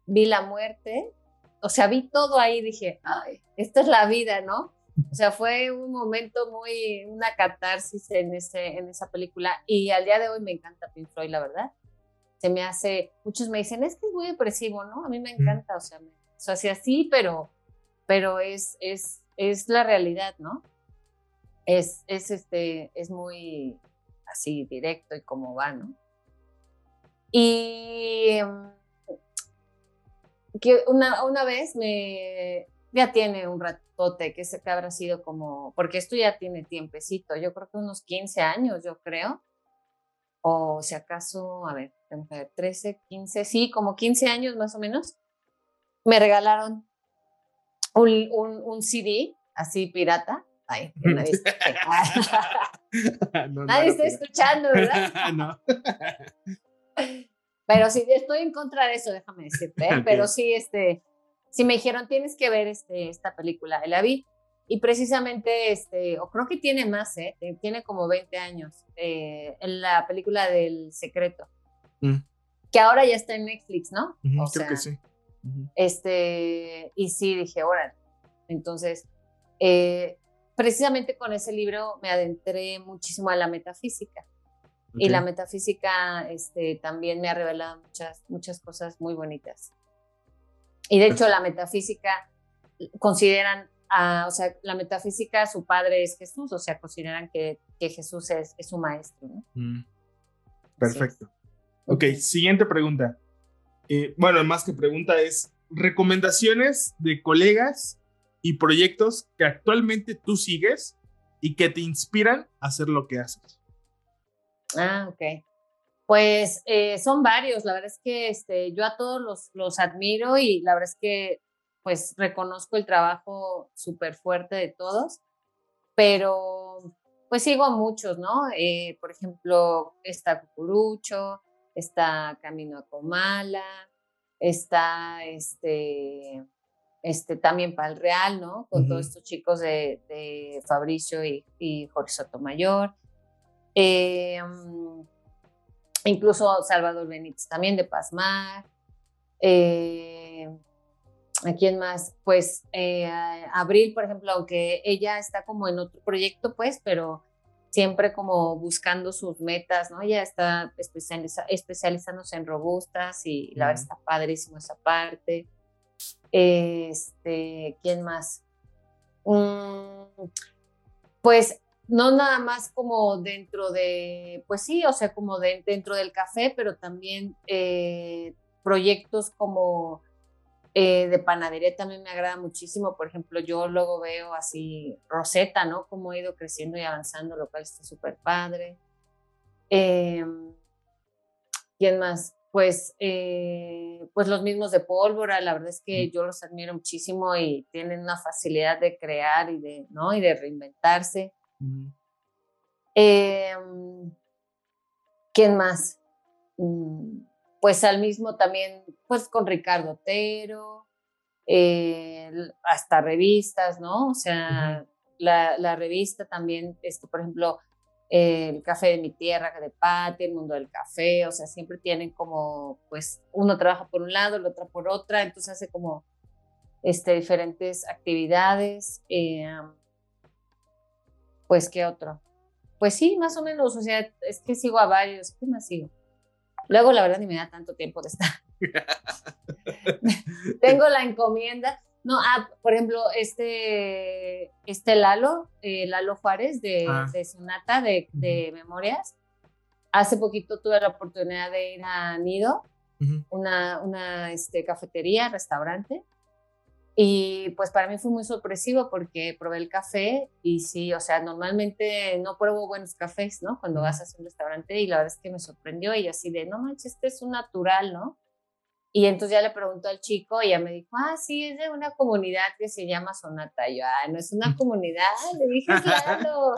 vi la muerte, o sea, vi todo ahí, dije, ay, esta es la vida, ¿no? O sea, fue un momento muy, una catarsis en, ese, en esa película y al día de hoy me encanta Pink Floyd, la verdad. Se me hace, muchos me dicen, es que es muy depresivo, ¿no? A mí me encanta, o sea, me, o sea, así, pero, pero es, es, es la realidad, ¿no? es, es, este, es muy así directo y como va, ¿no? Y mm, que una, una vez me, ya tiene un ratote, que, se, que habrá sido como, porque esto ya tiene tiempecito, yo creo que unos 15 años, yo creo, o si acaso, a ver, 13, 15, sí, como 15 años más o menos, me regalaron un, un, un CD así pirata Ay, nadie, está, nadie está escuchando, ¿verdad? no. Pero sí, estoy en contra de eso, déjame decirte. ¿eh? Pero sí, este, si me dijeron, tienes que ver este, esta película, la vi. Y precisamente, este, o creo que tiene más, ¿eh? tiene como 20 años, eh, en la película del secreto. Mm. Que ahora ya está en Netflix, ¿no? creo que sí. Este, y sí, dije, órale. Entonces, eh, precisamente con ese libro me adentré muchísimo a la metafísica. Y la metafísica este, también me ha revelado muchas, muchas cosas muy bonitas. Y de hecho la metafísica consideran, o sea, la metafísica su padre es Jesús, o sea, consideran que, que Jesús es, es, su maestro. ¿no? Mm. Perfecto. Ok, siguiente pregunta. Eh, bueno, más que pregunta es recomendaciones de colegas y proyectos que actualmente tú sigues y que te inspiran a hacer lo que haces. Ah, ok. Pues eh, son varios, la verdad es que este, yo a todos los, los admiro y la verdad es que pues reconozco el trabajo súper fuerte de todos, pero pues sigo a muchos, ¿no? Eh, por ejemplo, está Cucurucho, está Camino a Comala, está este, este también Pal Real, ¿no? Con todos estos chicos de, de Fabricio y, y, Jorge Sotomayor. Eh, mm, incluso Salvador Benítez también de Pasmar. Eh, ¿A quién más? Pues eh, Abril, por ejemplo, aunque ella está como en otro proyecto, pues, pero siempre como buscando sus metas, ¿no? Ella está especializándose en robustas y la verdad está padrísimo esa parte. Este, ¿quién más? Mm, pues no nada más como dentro de, pues sí, o sea, como dentro del café, pero también eh, proyectos como eh, de panadería también me agrada muchísimo. Por ejemplo, yo luego veo así Rosetta, ¿no? Cómo ha ido creciendo y avanzando, lo cual está súper padre. Em, ¿Quién más? Pues, eh, pues los mismos de pólvora, la verdad es que yo los admiro muchísimo y tienen una facilidad de crear y de, ¿no? y de reinventarse. Em, ¿Quién más? Mm, pues al mismo también, pues con Ricardo Otero, eh, hasta revistas, ¿no? O sea, la, revista también, este, por ejemplo, el café de mi tierra, de Pati, el mundo del café, o sea, siempre tienen como, pues, uno trabaja por un lado, el otro por otra, entonces hace como este, diferentes actividades. Eh, pues, ¿qué otro? Pues sí, más o menos, o sea, es que sigo a varios, ¿qué más sigo? Luego, la verdad, ni me da tanto tiempo de estar. Tengo la encomienda. No, ah, por ejemplo, este, este Lalo, eh, Lalo Juárez de, ah. de Sonata, de, de, Memorias. Hace poquito tuve la oportunidad de ir a Nido, una, una este, cafetería, restaurante, y pues para mí fue muy sorpresivo porque probé el café y sí, o sea, normalmente no pruebo buenos cafés, ¿no? Cuando vas a un restaurante y la verdad es que me sorprendió y así de, no manches, este es un natural, ¿no? Y entonces ya le preguntó al chico y ya me dijo, ah, sí, es de una comunidad que se llama Sonata. Y yo, ah, no es una comunidad, le dije, es Lalo.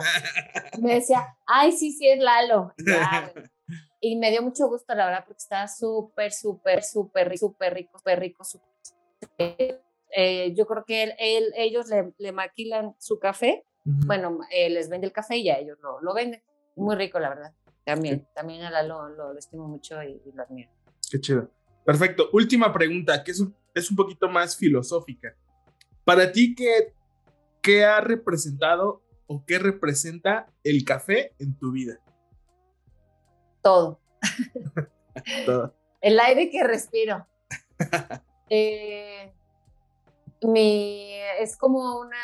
me decía, ay, sí, sí, es Lalo. y me dio mucho gusto, la verdad, porque estaba súper, súper, súper rico, súper rico, súper rico, súper eh, yo creo que él, ellos le, maquilan su café, bueno, eh, les vende el café y ya ellos lo, lo venden. Muy rico, la verdad. También, también a lo, lo, estimo mucho y, lo admiro. Qué chido. Perfecto. Última pregunta, que es un, es un poquito más filosófica. Para ti, ¿qué, ¿qué ha representado o qué representa el café en tu vida? Todo. Todo. El aire que respiro. eh, es como una,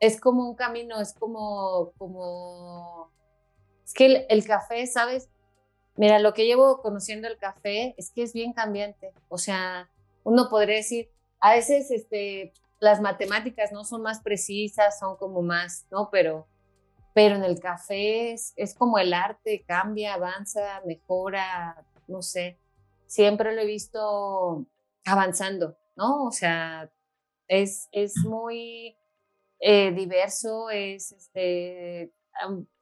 es como un camino, es como, como, es que el, café, ¿sabes? Mira, lo que llevo conociendo el café es que es bien cambiante. O sea, uno podría decir, a veces este, las matemáticas no son más precisas, son como más, ¿no? Pero, pero en el café es, es como el arte, cambia, avanza, mejora, no sé. Siempre lo he visto avanzando. ¿No? O sea, es, es muy eh, diverso, es este,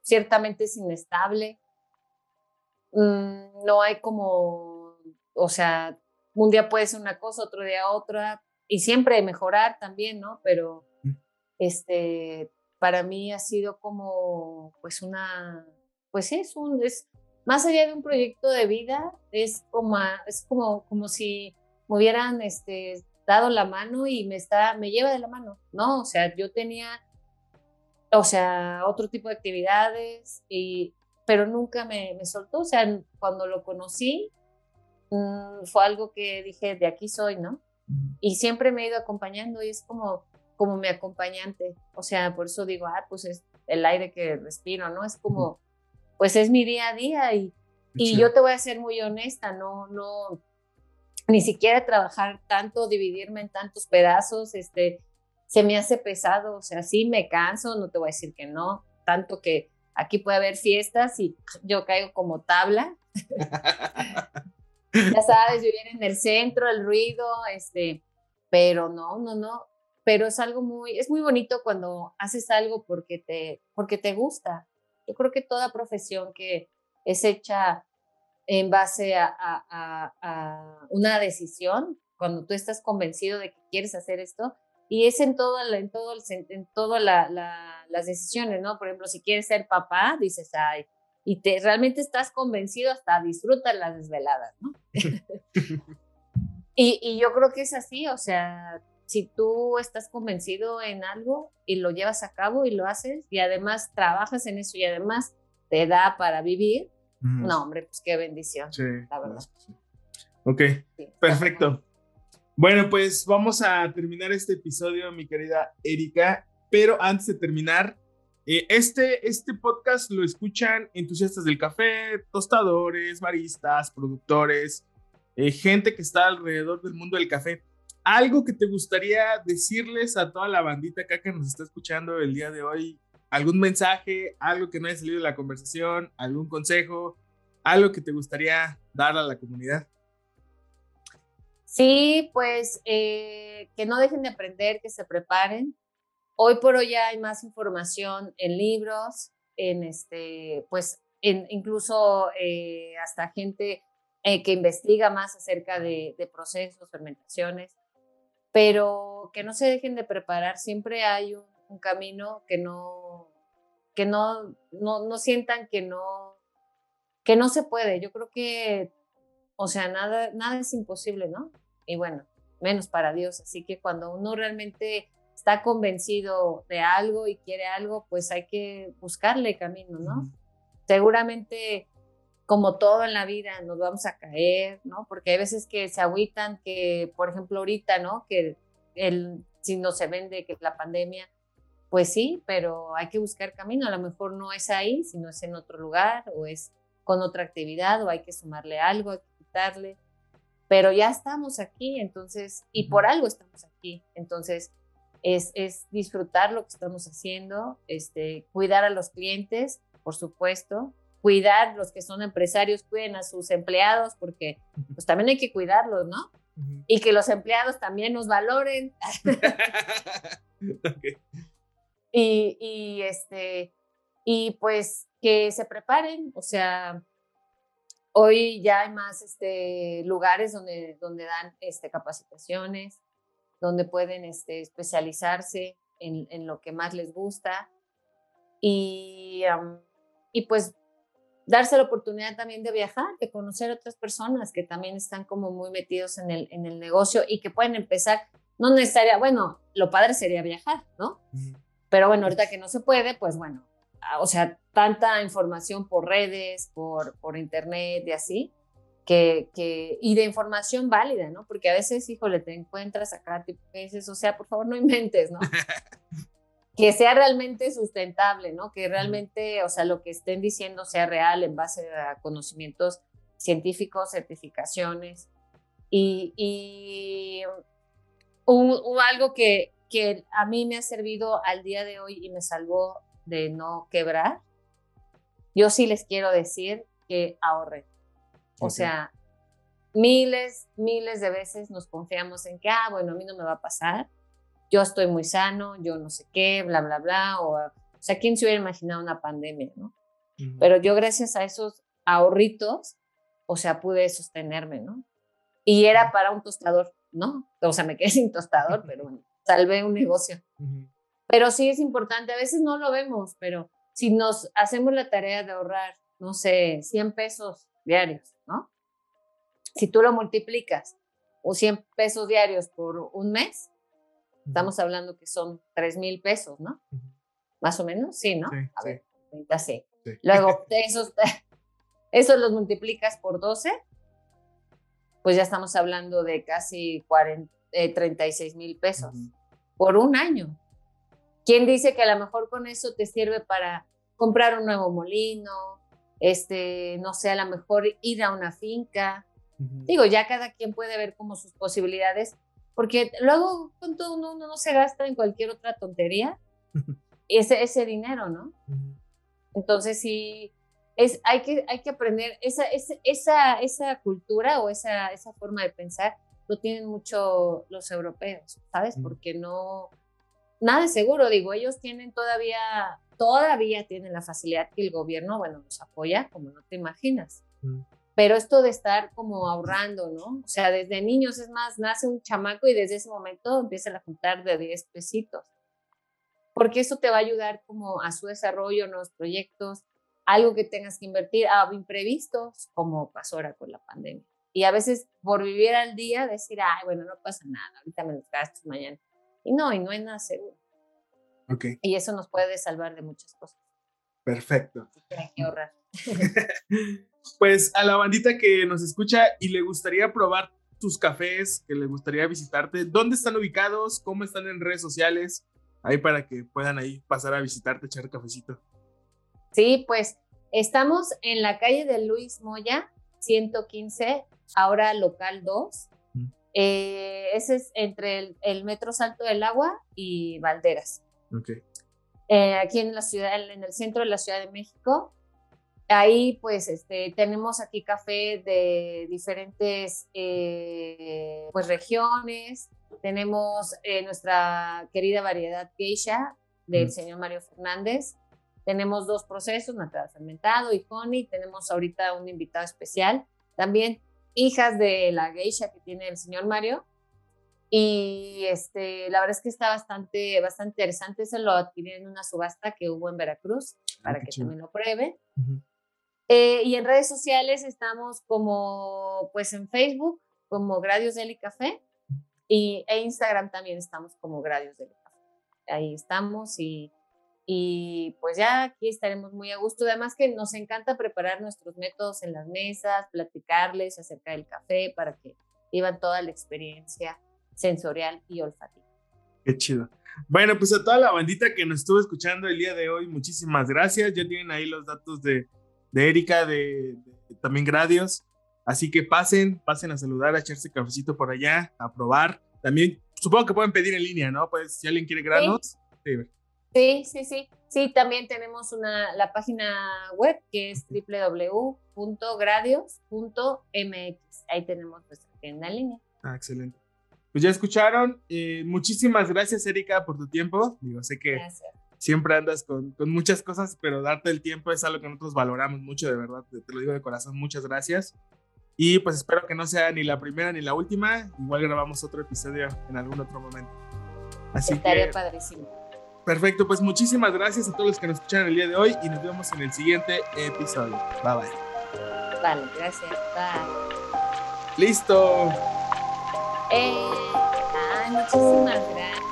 ciertamente es inestable. Mm, no hay como, o sea, un día puede ser una cosa, otro día otra, y siempre mejorar también, ¿no? Pero mm. este, para mí ha sido como, pues una, pues es un, es más allá de un proyecto de vida, es como, es como, como si me hubieran este, dado la mano y me, está, me lleva de la mano, ¿no? O sea, yo tenía, o sea, otro tipo de actividades y, pero nunca me, me soltó. O sea, cuando lo conocí, mm, fue algo que dije, de aquí soy, ¿no? Y siempre me he ido acompañando y es como, como mi acompañante. O sea, por eso digo, ah, pues es el aire que respiro, ¿no? Es como, pues es mi día a día y, y yo te voy a ser muy honesta, no, no, ni siquiera trabajar tanto, dividirme en tantos pedazos, este, se me hace pesado, o sea, sí me canso, no te voy a decir que no, tanto que aquí puede haber fiestas y yo caigo como tabla. ya sabes, vivir en el centro, el ruido, este, pero no, no, no, pero es algo muy, es muy bonito cuando haces algo porque te, porque te gusta. Yo creo que toda profesión que es hecha en base a, a, una decisión, cuando tú estás convencido de que quieres hacer esto, y es en todo, en todo, en todas las decisiones, ¿no? Por ejemplo, si quieres ser papá, dices, ay, y te realmente estás convencido hasta disfrutar las desveladas, ¿no? y, y yo creo que es así, o sea, si tú estás convencido en algo y lo llevas a cabo y lo haces y además trabajas en eso y además te da para vivir, no, hombre, pues qué bendición, sí, la verdad. Ok, perfecto. Bueno, pues vamos a terminar este episodio, mi querida Erika, pero antes de terminar, eh, este, este podcast lo escuchan entusiastas del café, tostadores, baristas, productores, eh, gente que está alrededor del mundo del café. ¿Algo que te gustaría decirles a toda la bandita acá que nos está escuchando el día de hoy algún mensaje, algo que no haya salido de la conversación, algún consejo, algo que te gustaría dar a la comunidad. Sí, pues eh, que no dejen de aprender, que se preparen. Hoy por hoy hay más información en libros, en este, pues en, incluso eh, hasta gente eh, que investiga más acerca de, de procesos, fermentaciones, pero que no se dejen de preparar. Siempre hay un un camino que no, que no, no, no sientan que no, que no se puede. Yo creo que, o sea, nada, nada es imposible, ¿no? Y bueno, menos para Dios. Así que cuando uno realmente está convencido de algo y quiere algo, pues hay que buscarle camino, ¿no? Seguramente, como todo en la vida, nos vamos a caer, ¿no? Porque hay veces que se agüitan que, por ejemplo, ahorita, ¿no? Que el, si no se vende, que la pandemia, pues sí, pero hay que buscar camino. A lo mejor no es ahí, sino es en otro lugar o es con otra actividad o hay que sumarle algo, hay que quitarle. Pero ya estamos aquí, entonces, y por algo estamos aquí. Entonces, es, es disfrutar lo que estamos haciendo, este, cuidar a los clientes, por supuesto, cuidar los que son empresarios, cuiden a sus empleados, porque pues también hay que cuidarlos, ¿no? Y que los empleados también nos valoren. okay. Y, este, y pues que se preparen, o sea, hoy ya hay más este, lugares donde, donde dan este, capacitaciones, donde pueden este, especializarse en, en lo que más les gusta y, y pues darse la oportunidad también de viajar, de conocer otras personas que también están como muy metidos en el, en el negocio y que pueden empezar, no necesaria, bueno, lo padre sería viajar, ¿no? Pero bueno, ahorita que no se puede, pues bueno, ah, o sea, tanta información por redes, por, por internet y así, que, que, y de información válida, ¿no? Porque a veces, híjole, te encuentras acá, te dices, o sea, por favor, no inventes, ¿no? que sea realmente sustentable, ¿no? Que realmente, o sea, lo que estén diciendo sea real en base a conocimientos científicos, certificaciones. Y, y algo que, que a mí me ha servido al día de hoy y me salvó de no quebrar, yo sí les quiero decir que ahorren. O sea, miles, miles de veces nos confiamos en que, ah, bueno, a mí no me va a pasar, yo estoy muy sano, yo no sé qué, bla, bla, bla, o, o sea, ¿quién se hubiera imaginado una pandemia, no? Pero yo gracias a esos ahorritos, o sea, pude sostenerme, ¿no? Y era para un tostador, ¿no? O sea, me quedé sin tostador, pero bueno, salvé un negocio. Pero sí es importante, a veces no lo vemos, pero si nos hacemos la tarea de ahorrar, no sé, 100 pesos diarios, ¿no? Si tú lo multiplicas o 100 pesos diarios por un mes, estamos hablando que son 3 mil pesos, ¿no? Más o menos, sí, ¿no? a ver, sí. Luego, esos, esos los multiplicas por 12, pues ya estamos hablando de casi 40, 36 mil pesos por un año. ¿Quién dice que a lo mejor con eso te sirve para comprar un nuevo molino? Este, no sé, a lo mejor ir a una finca. Digo, ya cada quien puede ver como sus posibilidades, porque luego con todo uno, no se gasta en cualquier otra tontería ese, ese dinero, ¿no? Entonces sí, es, hay, que, hay que aprender esa, esa, esa cultura o esa, esa forma de pensar lo tienen mucho los europeos, ¿sabes? Porque no, nada es seguro, digo, ellos tienen todavía, todavía tienen la facilidad que el gobierno, bueno, nos apoya, como no te imaginas. Pero esto de estar como ahorrando, ¿no? O sea, desde niños, es más, nace un chamaco y desde ese momento empiezan a juntar de 10 pesitos. Porque eso te va a ayudar como a su desarrollo, nuevos proyectos, algo que tengas que invertir, a imprevistos, como pasó ahora con la pandemia. Y a veces por vivir al día decir, ay, bueno, no pasa nada, ahorita me los gastos mañana. Y no, y no hay nada seguro. Ok. Y eso nos puede salvar de muchas cosas. Perfecto. Hay que ahorrar. pues a la bandita que nos escucha y le gustaría probar tus cafés, que le gustaría visitarte, ¿dónde están ubicados? ¿Cómo están en redes sociales? Ahí para que puedan ahí pasar a visitarte, echar cafecito. Sí, pues estamos en la calle de Luis Moya, 115, ahora local 2. Eh, ese es entre el, Metro Salto del Agua y Valderas. Okay. Eh, aquí en la ciudad, en el centro de la Ciudad de México. Ahí pues este, tenemos aquí café de diferentes eh, pues, regiones. Tenemos nuestra querida variedad geisha del señor Mario Fernández. Tenemos dos procesos, natural fermentado y honey. Tenemos ahorita un invitado especial también hijas de la geisha que tiene el señor Mario. Y este, la verdad es que está bastante, bastante interesante. Se lo adquirí en una subasta que hubo en Veracruz ah, para que también lo pruebe. Eh, y en redes sociales estamos como, pues en Facebook, como Gradios Deli Café. Y e Instagram también estamos como Gradios Deli Café. Ahí estamos y y pues ya aquí estaremos muy a gusto. Además que nos encanta preparar nuestros métodos en las mesas, platicarles acerca del café para que vivan toda la experiencia sensorial y olfativa. Qué chido. Bueno, pues a toda la bandita que nos estuvo escuchando el día de hoy, muchísimas gracias. Ya tienen ahí los datos de, de Erika, de, también Gradios. Así que pasen, pasen a saludar, a echarse cafecito por allá, a probar. También supongo que pueden pedir en línea, ¿no? Pues si alguien quiere granos. Sí. Sí, sí, sí. Sí, también tenemos una, la página web que es www.gradios.mx. Ahí tenemos nuestra tienda en línea. Ah, excelente. Pues ya escucharon. Eh, muchísimas gracias, Erika, por tu tiempo. Digo, sé que siempre andas con, con, muchas cosas, pero darte el tiempo es algo que nosotros valoramos mucho, de verdad. Te, lo digo de corazón. Muchas gracias. Y pues espero que no sea ni la primera ni la última. Igual grabamos otro episodio en algún otro momento. Así Estaría padrísimo. Perfecto, pues muchísimas gracias a todos los que nos escucharon el día de hoy y nos vemos en el siguiente episodio. Bye bye. Vale, gracias. Bye. Listo. Eh, muchísimas gracias.